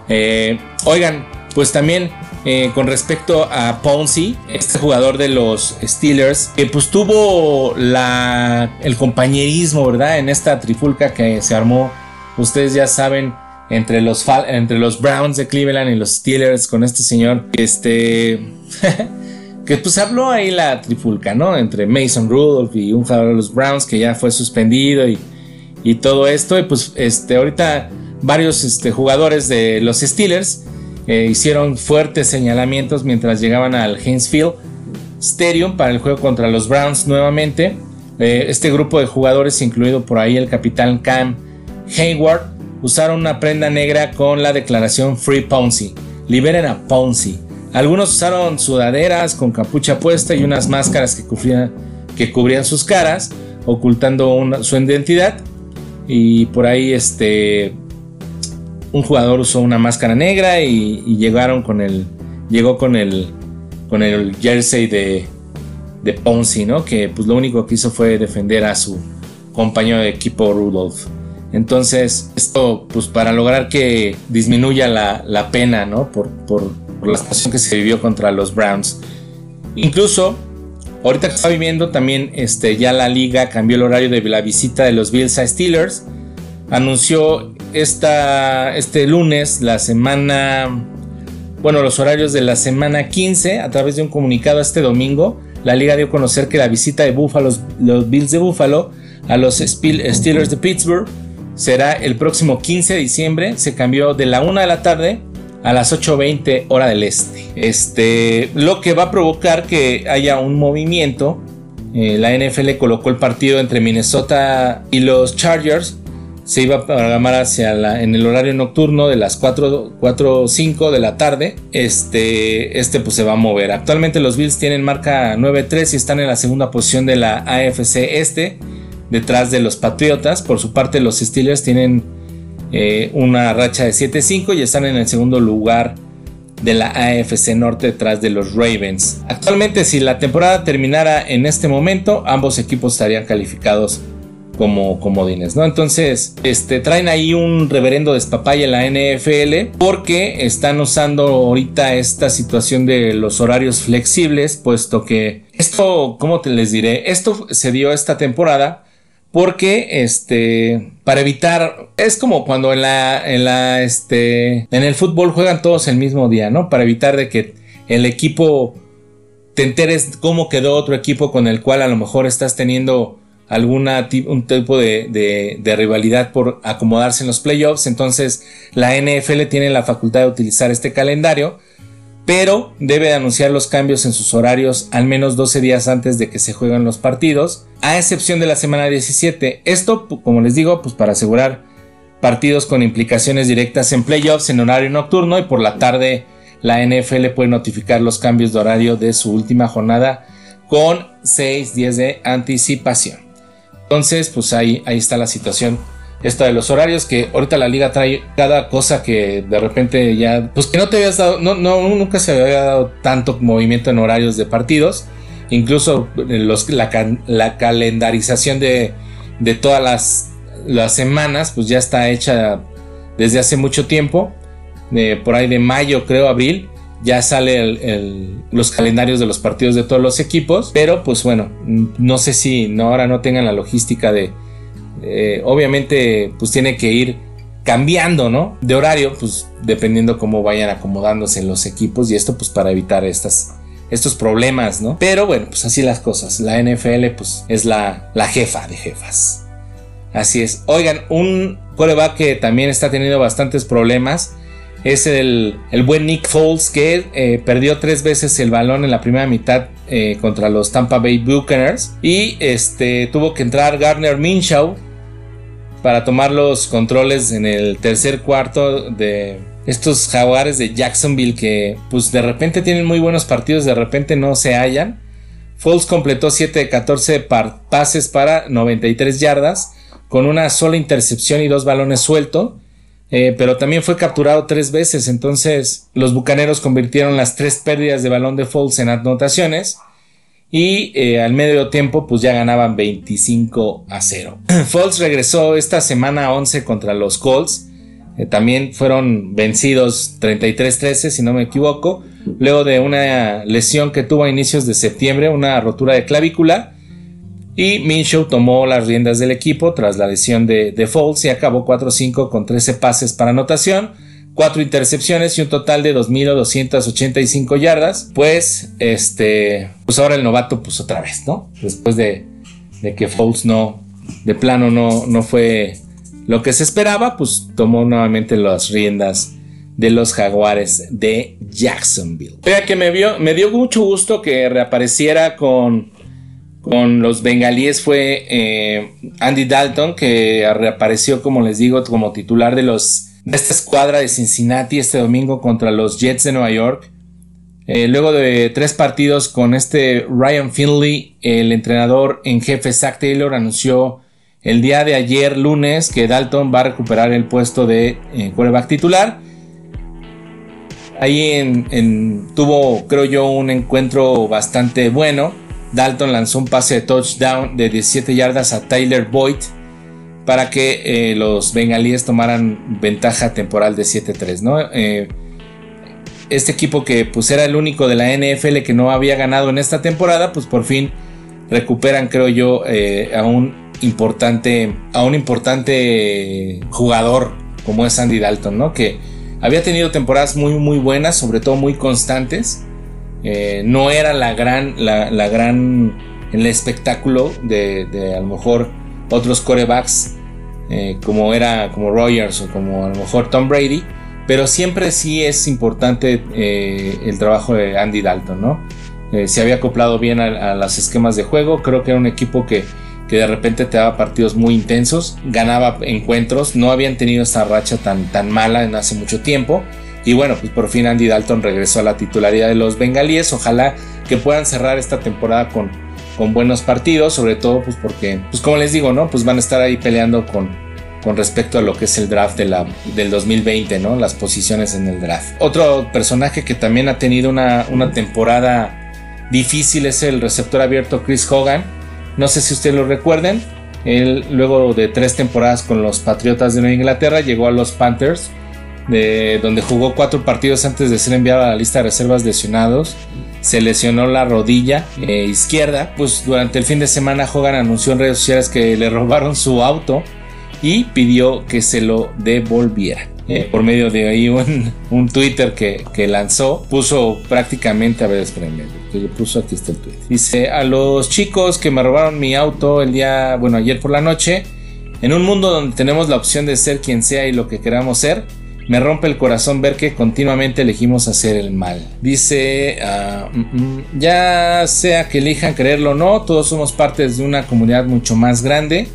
Eh, oigan, pues también eh, con respecto a Ponzi, este jugador de los Steelers, que pues tuvo la, el compañerismo, ¿verdad? En esta trifulca que se armó, ustedes ya saben, entre los, entre los Browns de Cleveland y los Steelers con este señor, este... que pues habló ahí la trifulca, ¿no? Entre Mason Rudolph y un jugador de los Browns que ya fue suspendido y, y todo esto. Y pues este, ahorita varios este, jugadores de los Steelers eh, hicieron fuertes señalamientos mientras llegaban al Hainesfield Stadium para el juego contra los Browns nuevamente. Eh, este grupo de jugadores, incluido por ahí el capitán Cam Hayward, usaron una prenda negra con la declaración Free Ponzi. Liberen a Ponzi. Algunos usaron sudaderas con capucha puesta y unas máscaras que cubrían, que cubrían sus caras, ocultando su identidad. Y por ahí este, un jugador usó una máscara negra y, llegaron con el. Llegó con el. con el jersey de. de Ponzi, ¿no? Que pues lo único que hizo fue defender a su compañero de equipo Rudolph. Entonces, esto, pues para lograr que disminuya la, pena, ¿no? Por, por, la situación que se vivió contra los Browns. Incluso, ahorita que está viviendo, también este, ya la liga cambió el horario de la visita de los Bills a Steelers. Anunció esta, este lunes, la semana, bueno, los horarios de la semana 15, a través de un comunicado este domingo, la liga dio a conocer que la visita de Buffalo, los Bills de Buffalo, a los Steelers de Pittsburgh será el próximo 15 de diciembre. Se cambió de la 1 de la tarde a las 8.20 hora del este. Este, lo que va a provocar que haya un movimiento. Eh, la NFL colocó el partido entre Minnesota y los Chargers se iba a programar hacia la, en el horario nocturno de las 4, 4 5 de la tarde. Este, este pues se va a mover. Actualmente los Bills tienen marca 9-3 y están en la segunda posición de la AFC Este, detrás de los Patriotas. Por su parte, los Steelers tienen eh, una racha de 7-5 y están en el segundo lugar de la AFC Norte detrás de los Ravens. Actualmente, si la temporada terminara en este momento, ambos equipos estarían calificados como comodines, ¿no? Entonces, este, traen ahí un reverendo despapay en la NFL porque están usando ahorita esta situación de los horarios flexibles, puesto que esto, ¿cómo te les diré? Esto se dio esta temporada porque este para evitar es como cuando en la en la este en el fútbol juegan todos el mismo día, ¿no? Para evitar de que el equipo te enteres cómo quedó otro equipo con el cual a lo mejor estás teniendo alguna un tipo de, de, rivalidad por acomodarse en los playoffs. Entonces la NFL tiene la facultad de utilizar este calendario, pero debe anunciar los cambios en sus horarios al menos 12 días antes de que se jueguen los partidos, a excepción de la semana 17. Esto, como les digo, pues para asegurar partidos con implicaciones directas en playoffs en horario nocturno y por la tarde la NFL puede notificar los cambios de horario de su última jornada con 6 días de anticipación. Entonces, pues ahí, ahí está la situación. Esta de los horarios, que ahorita la liga trae cada cosa que de repente ya, pues que no te habías dado, no, no, nunca se había dado tanto movimiento en horarios de partidos. Incluso los, la, calendarización de, de todas las, las, semanas, pues ya está hecha desde hace mucho tiempo. por ahí de mayo, creo, abril ya sale los calendarios de los partidos de todos los equipos, pero pues bueno, no sé si no, ahora no tengan la logística de, obviamente pues tiene que ir cambiando, ¿no? De horario, pues dependiendo cómo vayan acomodándose los equipos y esto pues para evitar estos problemas, ¿no? Pero bueno, pues así las cosas, la NFL pues es la, la jefa de jefas. Así es. Oigan, un coreback que también está teniendo bastantes problemas es el, buen Nick Foles que eh, perdió tres veces el balón en la primera mitad eh, contra los Tampa Bay Buccaneers y este, tuvo que entrar Gardner Minshew para tomar los controles en el tercer cuarto de estos jaguares de Jacksonville que pues de repente tienen muy buenos partidos, de repente no se hallan. Foles completó 7 de 14 pases para 93 yardas con una sola intercepción y dos balones sueltos eh, pero también fue capturado tres veces. Entonces, los bucaneros convirtieron las tres pérdidas de balón de Foles en anotaciones. Y eh, al medio tiempo, pues ya ganaban 25 a 0. Foles regresó esta semana 11 contra los Colts. Eh, también fueron vencidos 33-13, si no me equivoco. Luego de una lesión que tuvo a inicios de septiembre, una rotura de clavícula y Minshew tomó las riendas del equipo tras la lesión de, de Foles y acabó 4-5 con 13 pases para anotación, 4 intercepciones y un total de 2.285 yardas. Pues, este, pues ahora el novato, pues otra vez, ¿no? Después de, que Foles no, de plano no, no fue lo que se esperaba, pues tomó nuevamente las riendas de los jaguares de Jacksonville. Vea que me, dio mucho gusto que reapareciera con con los bengalíes fue eh, Andy Dalton, que reapareció, como les digo, como titular de, los, de esta escuadra de Cincinnati este domingo contra los Jets de Nueva York. Eh, luego de tres partidos con este Ryan Finley, el entrenador en jefe Zach Taylor anunció el día de ayer lunes que Dalton va a recuperar el puesto de eh, titular. Ahí tuvo, creo yo, un encuentro bastante bueno Dalton lanzó un pase de touchdown de 17 yardas a Tyler Boyd para que eh, los bengalíes tomaran ventaja temporal de 7-3, ¿no? Eh, este equipo que pues era el único de la NFL que no había ganado en esta temporada, pues por fin recuperan, creo yo, eh, a un importante, a un importante jugador como es Andy Dalton, ¿no? Que había tenido temporadas muy, muy buenas, sobre todo muy constantes eh, no era la gran, la, gran, el espectáculo de, a lo mejor otros corebacks eh, como era como Rogers o como a lo mejor Tom Brady, pero siempre sí es importante eh, el trabajo de Andy Dalton, ¿no? se había acoplado bien a, los esquemas de juego, creo que era un equipo que que de repente te daba partidos muy intensos, ganaba encuentros, no habían tenido esta racha tan, tan mala en hace mucho tiempo. Y bueno, pues por fin Andy Dalton regresó a la titularidad de los bengalíes. Ojalá que puedan cerrar esta temporada con, con buenos partidos, sobre todo pues porque, pues como les digo, ¿no? Pues van a estar ahí peleando con, con respecto a lo que es el draft del 2020, ¿no? Las posiciones en el draft. Otro personaje que también ha tenido una, una temporada difícil es el receptor abierto Chris Hogan no sé si ustedes lo recuerden. Él, luego de tres temporadas con los Patriotas de Nueva Inglaterra, llegó a los Panthers, de, donde jugó cuatro partidos antes de ser enviado a la lista de reservas lesionados. Se lesionó la rodilla eh, izquierda. Pues durante el fin de semana Hogan anunció en redes sociales que le robaron su auto y pidió que se lo devolviera. Eh, por medio de ahí un, Twitter que, lanzó, puso prácticamente, a ver, espérenme, que le puso aquí está el tweet. Dice, a los chicos que me robaron mi auto el día, bueno, ayer por la noche, en un mundo donde tenemos la opción de ser quien sea y lo que queramos ser, me rompe el corazón ver que continuamente elegimos hacer el mal. Dice, ah, mm, mm, ya sea que elijan creerlo o no, todos somos partes de una comunidad mucho más grande.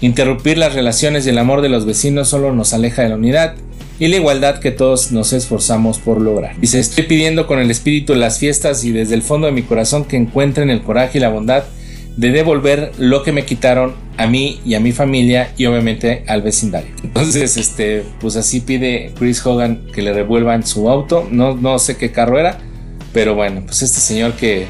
Interrumpir las relaciones y el amor de los vecinos solo nos aleja de la unidad y la igualdad que todos nos esforzamos por lograr. Dice, estoy pidiendo con el espíritu las fiestas y desde el fondo de mi corazón que encuentren el coraje y la bondad de devolver lo que me quitaron a mí y a mi familia y obviamente al vecindario. Entonces, este, pues así pide Chris Hogan que le revuelvan su auto. No, no sé qué carro era, pero bueno, pues este señor que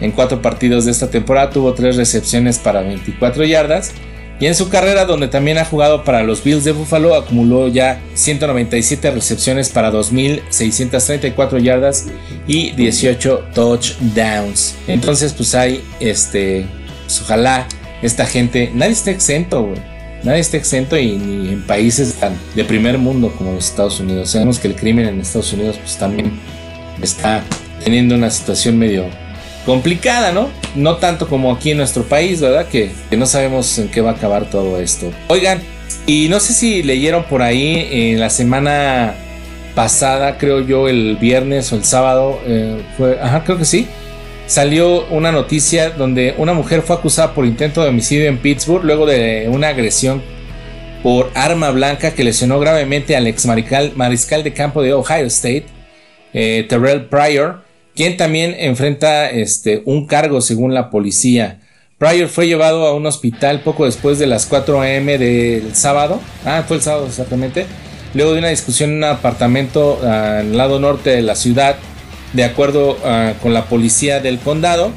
en cuatro partidos de esta temporada tuvo tres recepciones para 24 yardas y en su carrera, donde también ha jugado para los Bills de Buffalo, acumuló ya 197 recepciones para 2.634 yardas y 18 touchdowns. Entonces, pues hay, este, pues ojalá esta gente, nadie esté exento, güey. Nadie está exento y ni en países tan de primer mundo como los Estados Unidos. Sabemos que el crimen en Estados Unidos pues también está teniendo una situación medio complicada, ¿no? No tanto como aquí en nuestro país, ¿verdad? Que, no sabemos en qué va a acabar todo esto. Oigan, y no sé si leyeron por ahí en la semana pasada, creo yo, el viernes o el sábado, eh, fue, ajá, creo que sí, salió una noticia donde una mujer fue acusada por intento de homicidio en Pittsburgh luego de una agresión por arma blanca que lesionó gravemente al ex mariscal, de campo de Ohio State, eh, Terrell Pryor quien también enfrenta este, un cargo según la policía. Pryor fue llevado a un hospital poco después de las 4 am del sábado. Ah, fue el sábado exactamente. Luego de una discusión en un apartamento al lado norte de la ciudad, de acuerdo ah, con la policía del condado.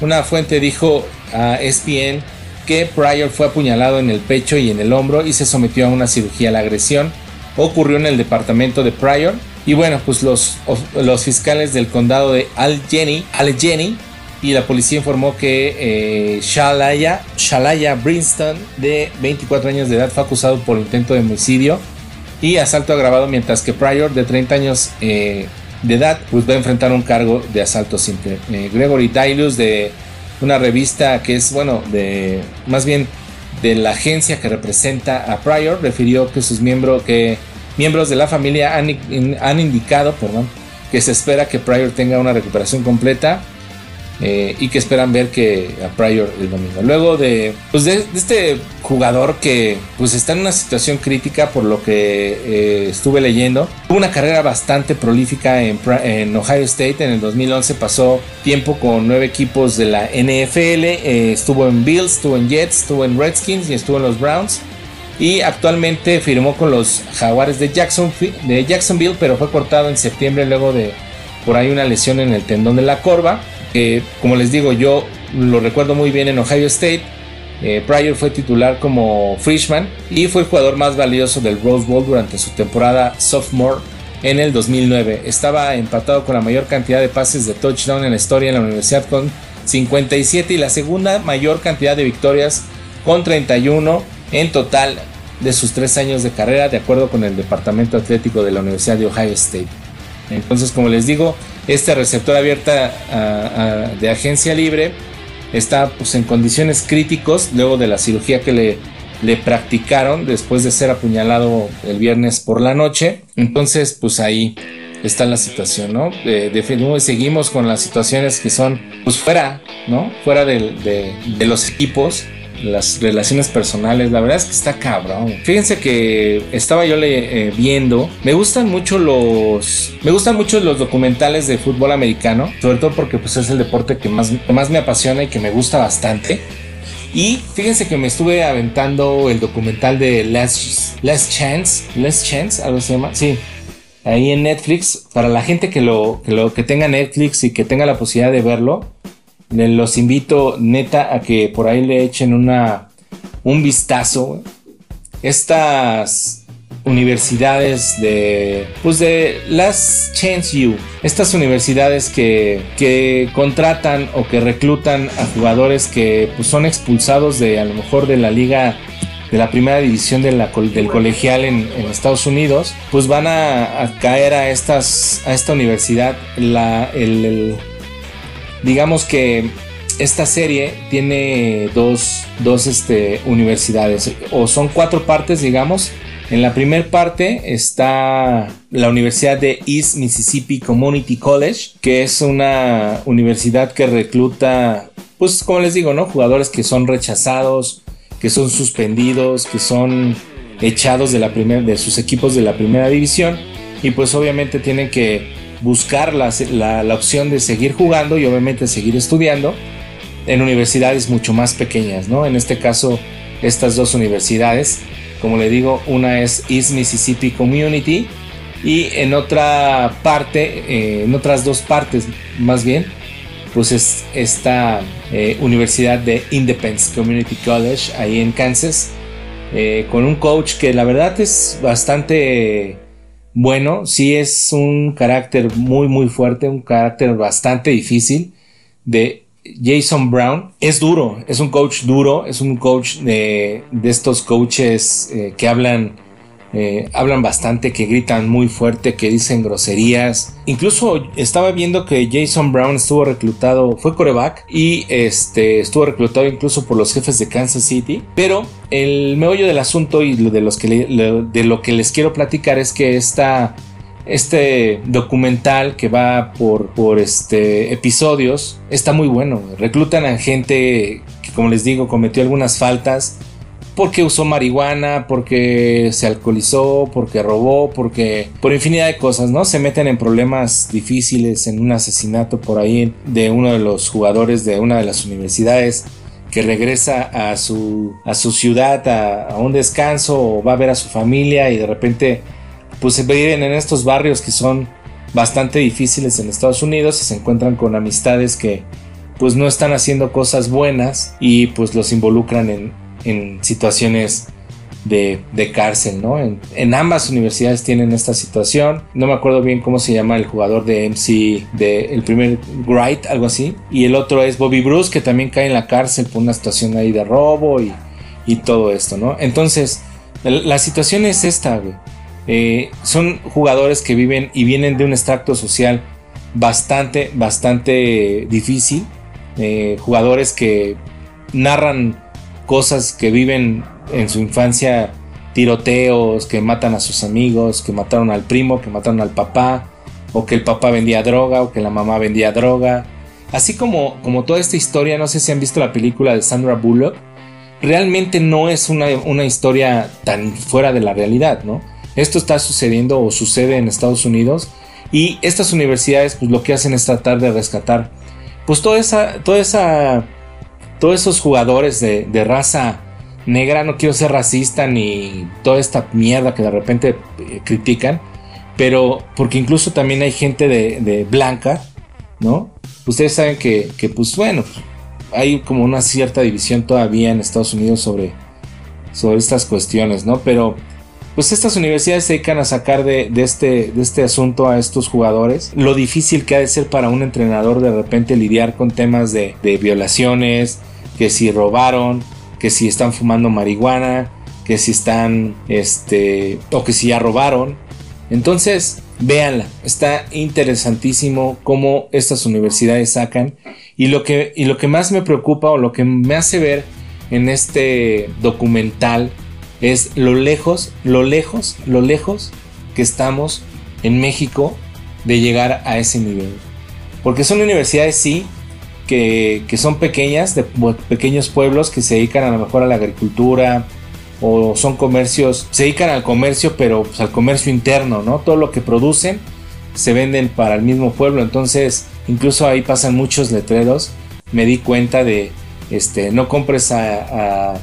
Una fuente dijo a ESPN que Pryor fue apuñalado en el pecho y en el hombro y se sometió a una cirugía. La agresión ocurrió en el departamento de Pryor y bueno, pues los, los fiscales del condado de Allegheny, Allegheny y la policía informó que eh, Shalaya, Shalaya Brinston, de 24 años de edad, fue acusado por intento de homicidio y asalto agravado, mientras que Pryor, de 30 años eh, de edad, pues va a enfrentar un cargo de asalto simple. Eh, Gregory Dailus, de una revista que es, bueno, de más bien de la agencia que representa a Pryor, refirió que sus miembros, que Miembros de la familia han, indicado perdón, que se espera que Pryor tenga una recuperación completa eh, y que esperan ver que a Pryor el domingo. Luego de, pues de, este jugador que pues está en una situación crítica por lo que eh, estuve leyendo, tuvo una carrera bastante prolífica en, en, Ohio State. En el 2011 pasó tiempo con nueve equipos de la NFL, eh, estuvo en Bills, estuvo en Jets, estuvo en Redskins y estuvo en los Browns y actualmente firmó con los Jaguares de, de Jacksonville, pero fue cortado en septiembre luego de por ahí una lesión en el tendón de la corva, que como les digo yo lo recuerdo muy bien en Ohio State. Eh, Pryor fue titular como freshman y fue el jugador más valioso del Rose Bowl durante su temporada sophomore en el 2009. Estaba empatado con la mayor cantidad de pases de touchdown en la historia en la universidad con 57 y la segunda mayor cantidad de victorias con 31 en total de sus tres años de carrera, de acuerdo con el Departamento Atlético de la Universidad de Ohio State. Entonces, como les digo, este receptor abierta de agencia libre está pues, en condiciones críticos luego de la cirugía que le, le practicaron después de ser apuñalado el viernes por la noche. Entonces, pues ahí está la situación, ¿no? De, seguimos con las situaciones que son, pues fuera, ¿no? Fuera de, de los equipos las relaciones personales, la verdad es que está cabrón. Fíjense que estaba yo eh, viendo, me gustan mucho los, me gustan mucho los documentales de fútbol americano, sobre todo porque pues es el deporte que más, más me apasiona y que me gusta bastante. Y fíjense que me estuve aventando el documental de Last, Last Chance, Last Chance, algo se llama, sí, ahí en Netflix. Para la gente que lo, que lo que tenga Netflix y que tenga la posibilidad de verlo, los invito neta a que por ahí le echen una, un vistazo. Estas universidades de, pues de las Chance U, estas universidades que, que contratan o que reclutan a jugadores que pues, son expulsados de a lo mejor de la liga de la primera división de la, del colegial en, Estados Unidos, pues van a, caer a, estas, a esta universidad. La, el, digamos que esta serie tiene dos, dos este, universidades, o son cuatro partes, digamos. En la primera parte está la Universidad de East Mississippi Community College, que es una universidad que recluta, pues como les digo, ¿no? Jugadores que son rechazados, que son suspendidos, que son echados de, la de sus equipos de la primera división y pues obviamente tienen que buscar la, la, opción de seguir jugando y obviamente seguir estudiando en universidades mucho más pequeñas, ¿no? En este caso, estas dos universidades, como le digo, una es East Mississippi Community y en otra parte, eh, en otras dos partes más bien, pues es esta eh, Universidad de Independence Community College ahí en Kansas, eh, con un coach que la verdad es bastante bueno, sí es un carácter muy muy fuerte, un carácter bastante difícil de Jason Brown. Es duro, es un coach duro, es un coach de, estos coaches eh, que hablan eh, hablan bastante, que gritan muy fuerte, que dicen groserías. Incluso estaba viendo que Jason Brown estuvo reclutado, fue coreback y este, estuvo reclutado incluso por los jefes de Kansas City. Pero el meollo del asunto y de, de lo que les quiero platicar es que esta, este documental que va por, por este, episodios está muy bueno. Reclutan a gente que, como les digo, cometió algunas faltas porque usó marihuana, porque se alcoholizó, porque robó, porque por infinidad de cosas, ¿no? Se meten en problemas difíciles, en un asesinato por ahí de uno de los jugadores de una de las universidades que regresa a su, a su ciudad a, un descanso o va a ver a su familia y de repente pues se viven en estos barrios que son bastante difíciles en Estados Unidos y se encuentran con amistades que pues no están haciendo cosas buenas y pues los involucran en, en situaciones de, cárcel, ¿no? En, ambas universidades tienen esta situación. No me acuerdo bien cómo se llama el jugador de MC, de el primer Wright, algo así. Y el otro es Bobby Bruce, que también cae en la cárcel por una situación ahí de robo y, todo esto, ¿no? Entonces, la, situación es esta, eh, son jugadores que viven y vienen de un extracto social bastante, bastante difícil. Eh, jugadores que narran cosas que viven en su infancia, tiroteos, que matan a sus amigos, que mataron al primo, que mataron al papá, o que el papá vendía droga, o que la mamá vendía droga. Así como, como toda esta historia, no sé si han visto la película de Sandra Bullock, realmente no es una, una historia tan fuera de la realidad, ¿no? Esto está sucediendo o sucede en Estados Unidos y estas universidades pues lo que hacen es tratar de rescatar pues toda esa, toda esa todos esos jugadores de, raza negra, no quiero ser racista ni toda esta mierda que de repente eh, critican, pero porque incluso también hay gente de, blanca, ¿no? Ustedes saben que, pues bueno, hay como una cierta división todavía en Estados Unidos sobre, sobre estas cuestiones, ¿no? Pero pues estas universidades se dedican a sacar de, este, de este asunto a estos jugadores. Lo difícil que ha de ser para un entrenador de repente lidiar con temas de, violaciones, que si robaron, que si están fumando marihuana, que si están, este, o que si ya robaron. Entonces, véanla, está interesantísimo cómo estas universidades sacan. Y lo que más me preocupa o lo que me hace ver en este documental es lo lejos, lo lejos, lo lejos que estamos en México de llegar a ese nivel. Porque son universidades, sí, que, son pequeñas, de pequeños pueblos que se dedican a lo mejor a la agricultura o son comercios, se dedican al comercio, pero pues, al comercio interno, ¿no? Todo lo que producen se venden para el mismo pueblo, entonces incluso ahí pasan muchos letreros. Me di cuenta de, este, no compres a,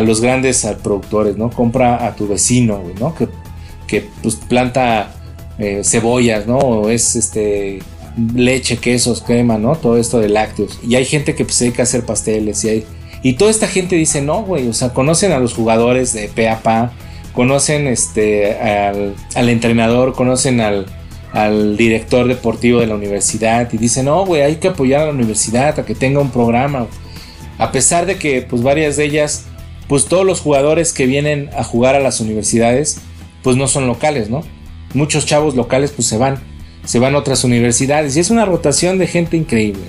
los grandes productores, ¿no? Compra a tu vecino, ¿no? Que, que pues, planta eh, cebollas, ¿no? O es este leche, quesos, crema, ¿no? Todo esto de lácteos. Y hay gente que pues, se dedica a hacer pasteles y hay... Y toda esta gente dice, no, güey, o sea, conocen a los jugadores de pe conocen este, al, al entrenador, conocen al, al director deportivo de la universidad y dicen, no, güey, hay que apoyar a la universidad a que tenga un programa. A pesar de que, pues, varias de ellas, pues, todos los jugadores que vienen a jugar a las universidades, pues, no son locales, ¿no? Muchos chavos locales, pues, se van se van a otras universidades y es una rotación de gente increíble,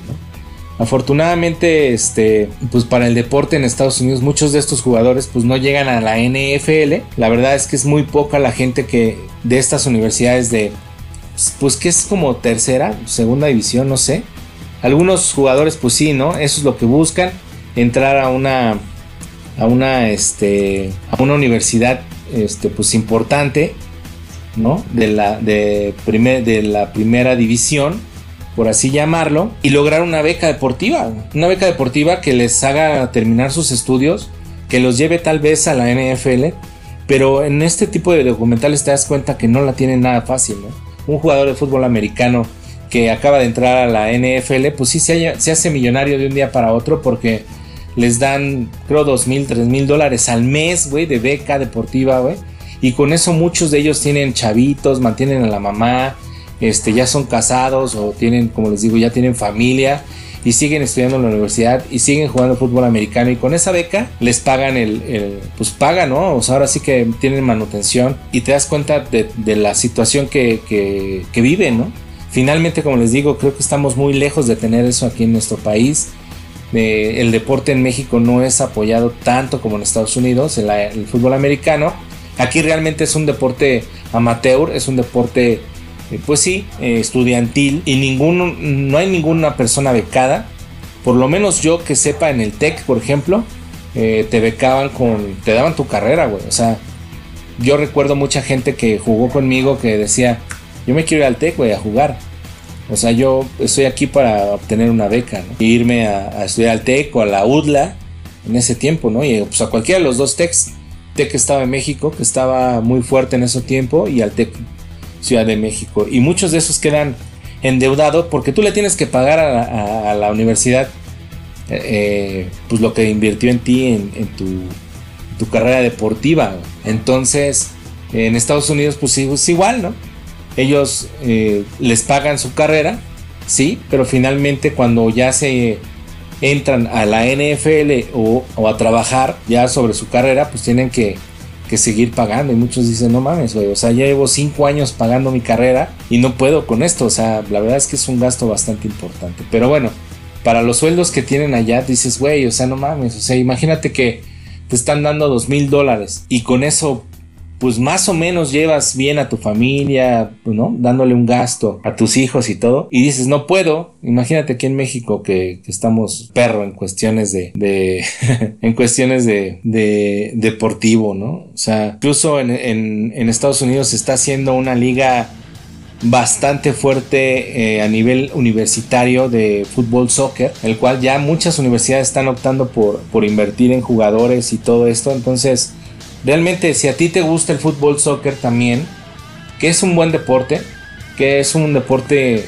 Afortunadamente, este, pues para el deporte en Estados Unidos, muchos de estos jugadores pues no llegan a la NFL. La verdad es que es muy poca la gente que de estas universidades de, pues que es como tercera, segunda división, no sé. Algunos jugadores pues sí, ¿no? Eso es lo que buscan, entrar a una, a una, este, a una universidad, este, pues importante ¿no? De la, de, primer, de la primera división, por así llamarlo, y lograr una beca deportiva. Una beca deportiva que les haga terminar sus estudios, que los lleve tal vez a la NFL, pero en este tipo de documentales te das cuenta que no la tienen nada fácil, Un jugador de fútbol americano que acaba de entrar a la NFL, pues sí se, se hace millonario de un día para otro porque les dan, creo, dos mil, tres mil dólares al mes, güey, de beca deportiva, güey y con eso muchos de ellos tienen chavitos, mantienen a la mamá, este, ya son casados o tienen, como les digo, ya tienen familia y siguen estudiando en la universidad y siguen jugando fútbol americano y con esa beca les pagan el, pues pagan, ¿no? O sea, ahora sí que tienen manutención y te das cuenta de, la situación que, que, viven, ¿no? Finalmente, como les digo, creo que estamos muy lejos de tener eso aquí en nuestro país. Eh, el deporte en México no es apoyado tanto como en Estados Unidos, el fútbol americano Aquí realmente es un deporte amateur, es un deporte, eh, pues sí, eh, estudiantil y ninguno, no hay ninguna persona becada. Por lo menos yo que sepa en el TEC, por ejemplo, te becaban con, te daban tu carrera, güey. O sea, yo recuerdo mucha gente que jugó conmigo que decía, yo me quiero ir al TEC, güey, a jugar. O sea, yo estoy aquí para obtener una beca, ¿no? E irme a, estudiar al TEC o a la UDLA en ese tiempo, ¿no? Y pues a cualquiera de los dos TECs TEC estaba en México, que estaba muy fuerte en ese tiempo, y al TEC Ciudad de México. Y muchos de esos quedan endeudados porque tú le tienes que pagar a, la universidad eh, eh, pues lo que invirtió en ti en, tu, carrera deportiva. Entonces, en Estados Unidos, pues es igual, ¿no? Ellos eh, les pagan su carrera, sí, pero finalmente cuando ya se entran a la NFL o, a trabajar ya sobre su carrera, pues tienen que, seguir pagando. Y muchos dicen, no mames, güey, o sea, ya llevo cinco años pagando mi carrera y no puedo con esto. O sea, la verdad es que es un gasto bastante importante. Pero bueno, para los sueldos que tienen allá, dices, güey, o sea, no mames, o sea, imagínate que te están dando dos mil dólares y con eso pues más o menos llevas bien a tu familia, ¿no? Dándole un gasto a tus hijos y todo. Y dices, no puedo. Imagínate aquí en México que, estamos perro en cuestiones de, en cuestiones de, de, deportivo, ¿no? O sea, incluso en, en, Estados Unidos se está haciendo una liga bastante fuerte eh, a nivel universitario de fútbol soccer, el cual ya muchas universidades están optando por, por invertir en jugadores y todo esto. Entonces, realmente si a ti te gusta el fútbol soccer también, que es un buen deporte, que es un deporte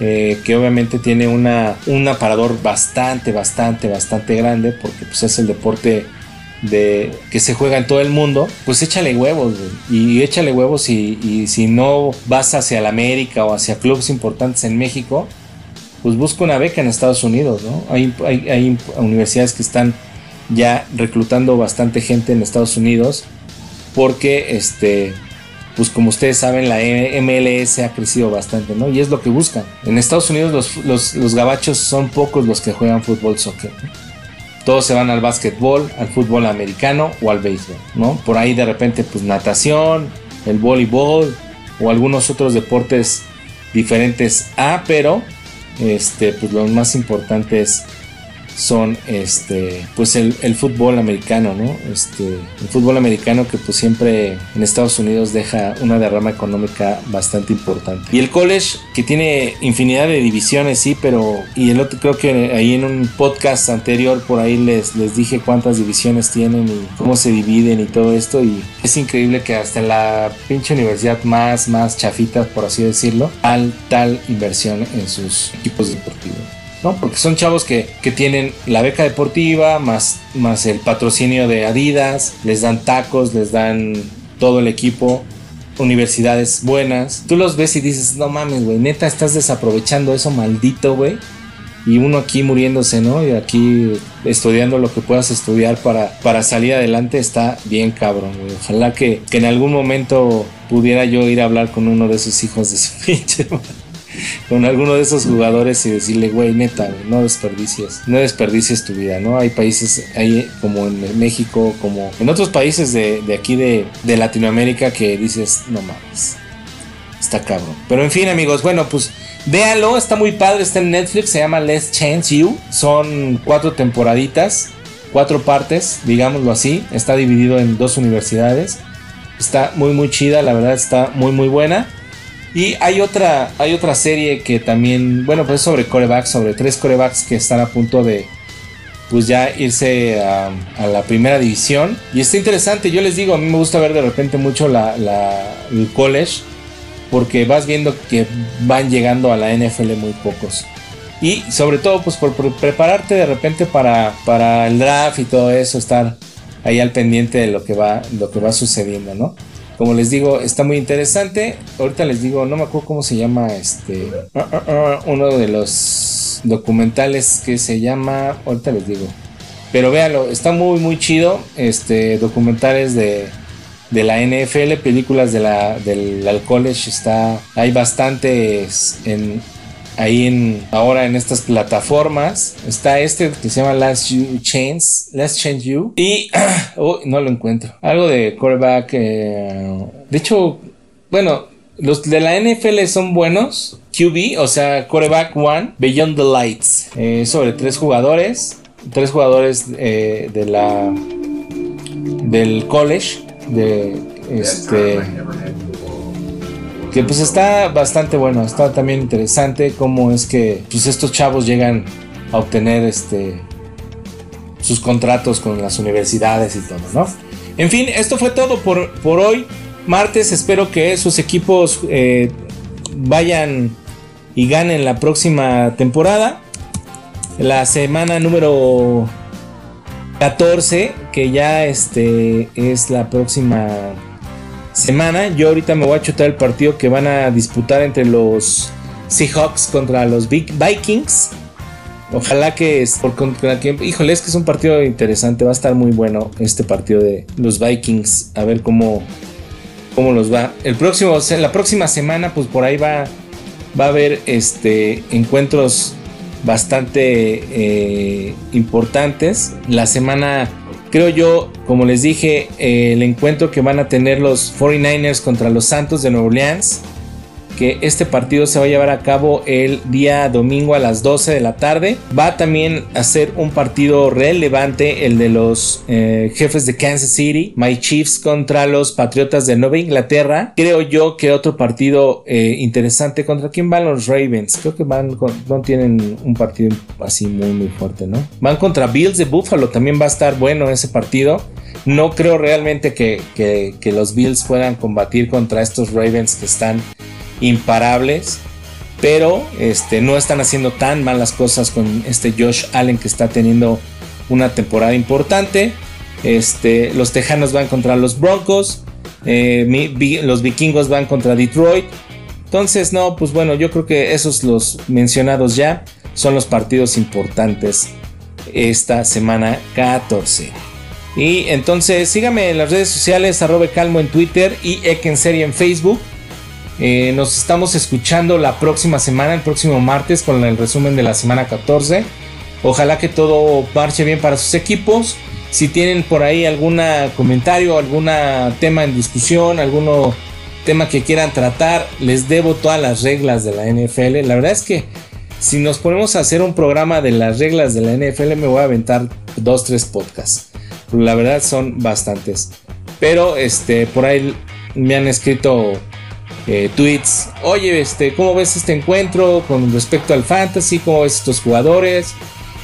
eh, que obviamente tiene una, un aparador bastante, bastante, bastante grande, porque pues es el deporte de que se juega en todo el mundo, pues échale huevos y échale huevos y, si no vas hacia la América o hacia clubes importantes en México, pues busca una beca en Estados Unidos, ¿no? Hay, hay, hay universidades que están ya reclutando bastante gente en Estados Unidos porque este pues como ustedes saben la MLS ha crecido bastante, ¿no? Y es lo que buscan. En Estados Unidos los, los, gabachos son pocos los que juegan fútbol soccer. Todos se van al básquetbol, al fútbol americano o al béisbol, ¿no? Por ahí de repente pues natación, el voleibol o algunos otros deportes diferentes a, pero este, pues los más importantes son este pues el, fútbol americano no este el fútbol americano que pues siempre en Estados Unidos deja una derrama económica bastante importante. Y el college que tiene infinidad de divisiones sí pero y el otro creo que ahí en un podcast anterior por ahí les les dije cuántas divisiones tienen y cómo se dividen y todo esto y es increíble que hasta la pinche universidad más más chafita por así decirlo tal tal inversión en sus equipos deportivos porque son chavos que, tienen la beca deportiva, más, más el patrocinio de Adidas, les dan tacos, les dan todo el equipo, universidades buenas. Tú los ves y dices, no mames, güey, neta estás desaprovechando eso, maldito, güey. Y uno aquí muriéndose, ¿no? Y aquí estudiando lo que puedas estudiar para, para salir adelante está bien cabrón. Ojalá que, que en algún momento pudiera yo ir a hablar con uno de esos hijos de su pinche con alguno de esos jugadores y decirle, güey, neta, no desperdicies, no desperdicies tu vida, ¿no? Hay países, hay como en México, como en otros países de, aquí de, Latinoamérica que dices, no mames, está cabrón. Pero en fin, amigos, bueno, pues véanlo, está muy padre, está en Netflix, se llama Let's Chance You, son cuatro temporaditas, cuatro partes, digámoslo así, está dividido en dos universidades. Está muy muy chida, la verdad está muy muy buena. Y hay otra, hay otra serie que también, bueno, pues sobre corebacks, sobre tres corebacks que están a punto de, pues ya irse a, la primera división. Y está interesante, yo les digo, a mí me gusta ver de repente mucho la, el college, porque vas viendo que van llegando a la NFL muy pocos. Y sobre todo, pues por, prepararte de repente para, para el draft y todo eso, estar ahí al pendiente de lo que va, lo que va sucediendo, ¿no? Como les digo, está muy interesante. Ahorita les digo, no me acuerdo cómo se llama este. Uh, uh, uh, uno de los documentales que se llama. Ahorita les digo. Pero véanlo, está muy, muy chido. Este, documentales de, de la NFL, películas de la, del college. Está, hay bastantes en, ahí en ahora en estas plataformas está este que se llama Last You Chance Last Change You. Y oh, no lo encuentro. Algo de quarterback eh, de hecho bueno los de la NFL son buenos. QB o sea quarterback one Beyond the Lights. Eh, sobre tres jugadores tres jugadores eh, de la del college de este que pues está bastante bueno, está también interesante cómo es que pues estos chavos llegan a obtener este sus contratos con las universidades y todo, ¿no? En fin, esto fue todo por, por hoy. Martes, espero que sus equipos eh, vayan y ganen la próxima temporada. La semana número 14, que ya este, es la próxima semana. Yo ahorita me voy a chutar el partido que van a disputar entre los Seahawks contra los Vikings. Ojalá que es por contra que, híjole, es que es un partido interesante, va a estar muy bueno este partido de los Vikings, a ver cómo cómo los va. El próximo la próxima semana pues por ahí va va a haber este encuentros bastante eh, importantes. La semana Creo yo, como les dije, eh, el encuentro que van a tener los 49ers contra los Santos de Nueva Orleans que este partido se va a llevar a cabo el día domingo a las 12 de la tarde. Va también a ser un partido relevante el de los eh, jefes de Kansas City, My Chiefs contra los Patriotas de Nueva Inglaterra. Creo yo que otro partido eh, interesante contra quién van los Ravens. Creo que van no tienen un partido así muy muy fuerte, ¿no? Van contra Bills de Buffalo. También va a estar bueno ese partido. No creo realmente que, que los Bills puedan combatir contra estos Ravens que están imparables, pero este, no están haciendo tan malas cosas con este Josh Allen que está teniendo una temporada importante. Este, los Tejanos van contra los Broncos, eh, los Vikingos van contra Detroit. Entonces, no, pues bueno, yo creo que esos los mencionados ya son los partidos importantes esta semana 14. Y entonces síganme en las redes sociales, arrobe calmo en Twitter y Serie en Facebook. Eh, nos estamos escuchando la próxima semana, el próximo martes, con el resumen de la semana 14. Ojalá que todo marche bien para sus equipos. Si tienen por ahí algún comentario, algún tema en discusión, algún tema que quieran tratar, les debo todas las reglas de la NFL. La verdad es que si nos ponemos a hacer un programa de las reglas de la NFL, me voy a aventar dos, tres podcasts. La verdad son bastantes. Pero este, por ahí me han escrito eh, tweets. Oye, este, ¿cómo ves este encuentro con respecto al fantasy? ¿Cómo ves estos jugadores?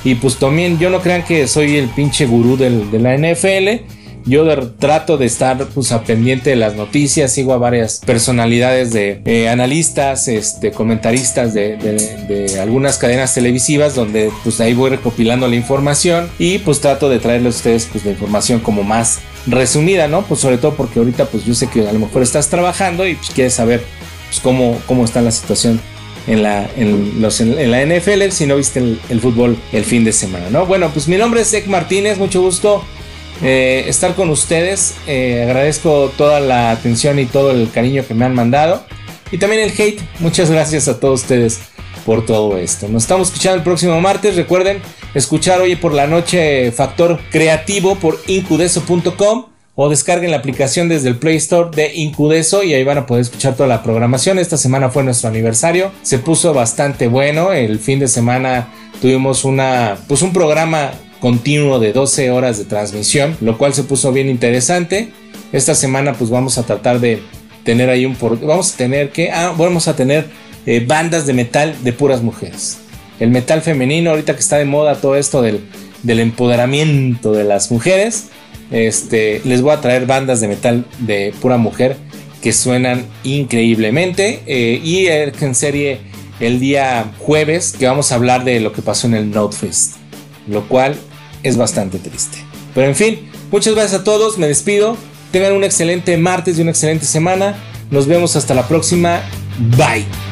Y pues también yo no crean que soy el pinche gurú de la NFL. Yo trato de estar pues a pendiente de las noticias, sigo a varias personalidades de eh, analistas, este, comentaristas de, algunas cadenas televisivas donde pues ahí voy recopilando la información y pues trato de traerles a ustedes pues la información como más resumida, ¿no? Pues sobre todo porque ahorita pues yo sé que a lo mejor estás trabajando y pues quieres saber pues cómo, cómo está la situación en la, en, los, en, la NFL si no viste el, fútbol el fin de semana, ¿no? Bueno, pues mi nombre es Ek Martínez, mucho gusto eh, estar con ustedes. Eh, agradezco toda la atención y todo el cariño que me han mandado. Y también el hate. Muchas gracias a todos ustedes por todo esto. Nos estamos escuchando el próximo martes. Recuerden escuchar hoy por la noche Factor Creativo por incudeso.com o descarguen la aplicación desde el Play Store de Incudeso y ahí van a poder escuchar toda la programación. Esta semana fue nuestro aniversario. Se puso bastante bueno. El fin de semana tuvimos una pues un programa continuo de 12 horas de transmisión, lo cual se puso bien interesante. Esta semana pues vamos a tratar de tener ahí un... Vamos a tener que... Ah, vamos a tener eh, bandas de metal de puras mujeres. El metal femenino, ahorita que está de moda todo esto del, empoderamiento de las mujeres, este, les voy a traer bandas de metal de pura mujer que suenan increíblemente. Eh, y en serie el día jueves que vamos a hablar de lo que pasó en el Notefest. Lo cual es bastante triste. Pero en fin, muchas gracias a todos, me despido. Tengan un excelente martes y una excelente semana. Nos vemos hasta la próxima. Bye.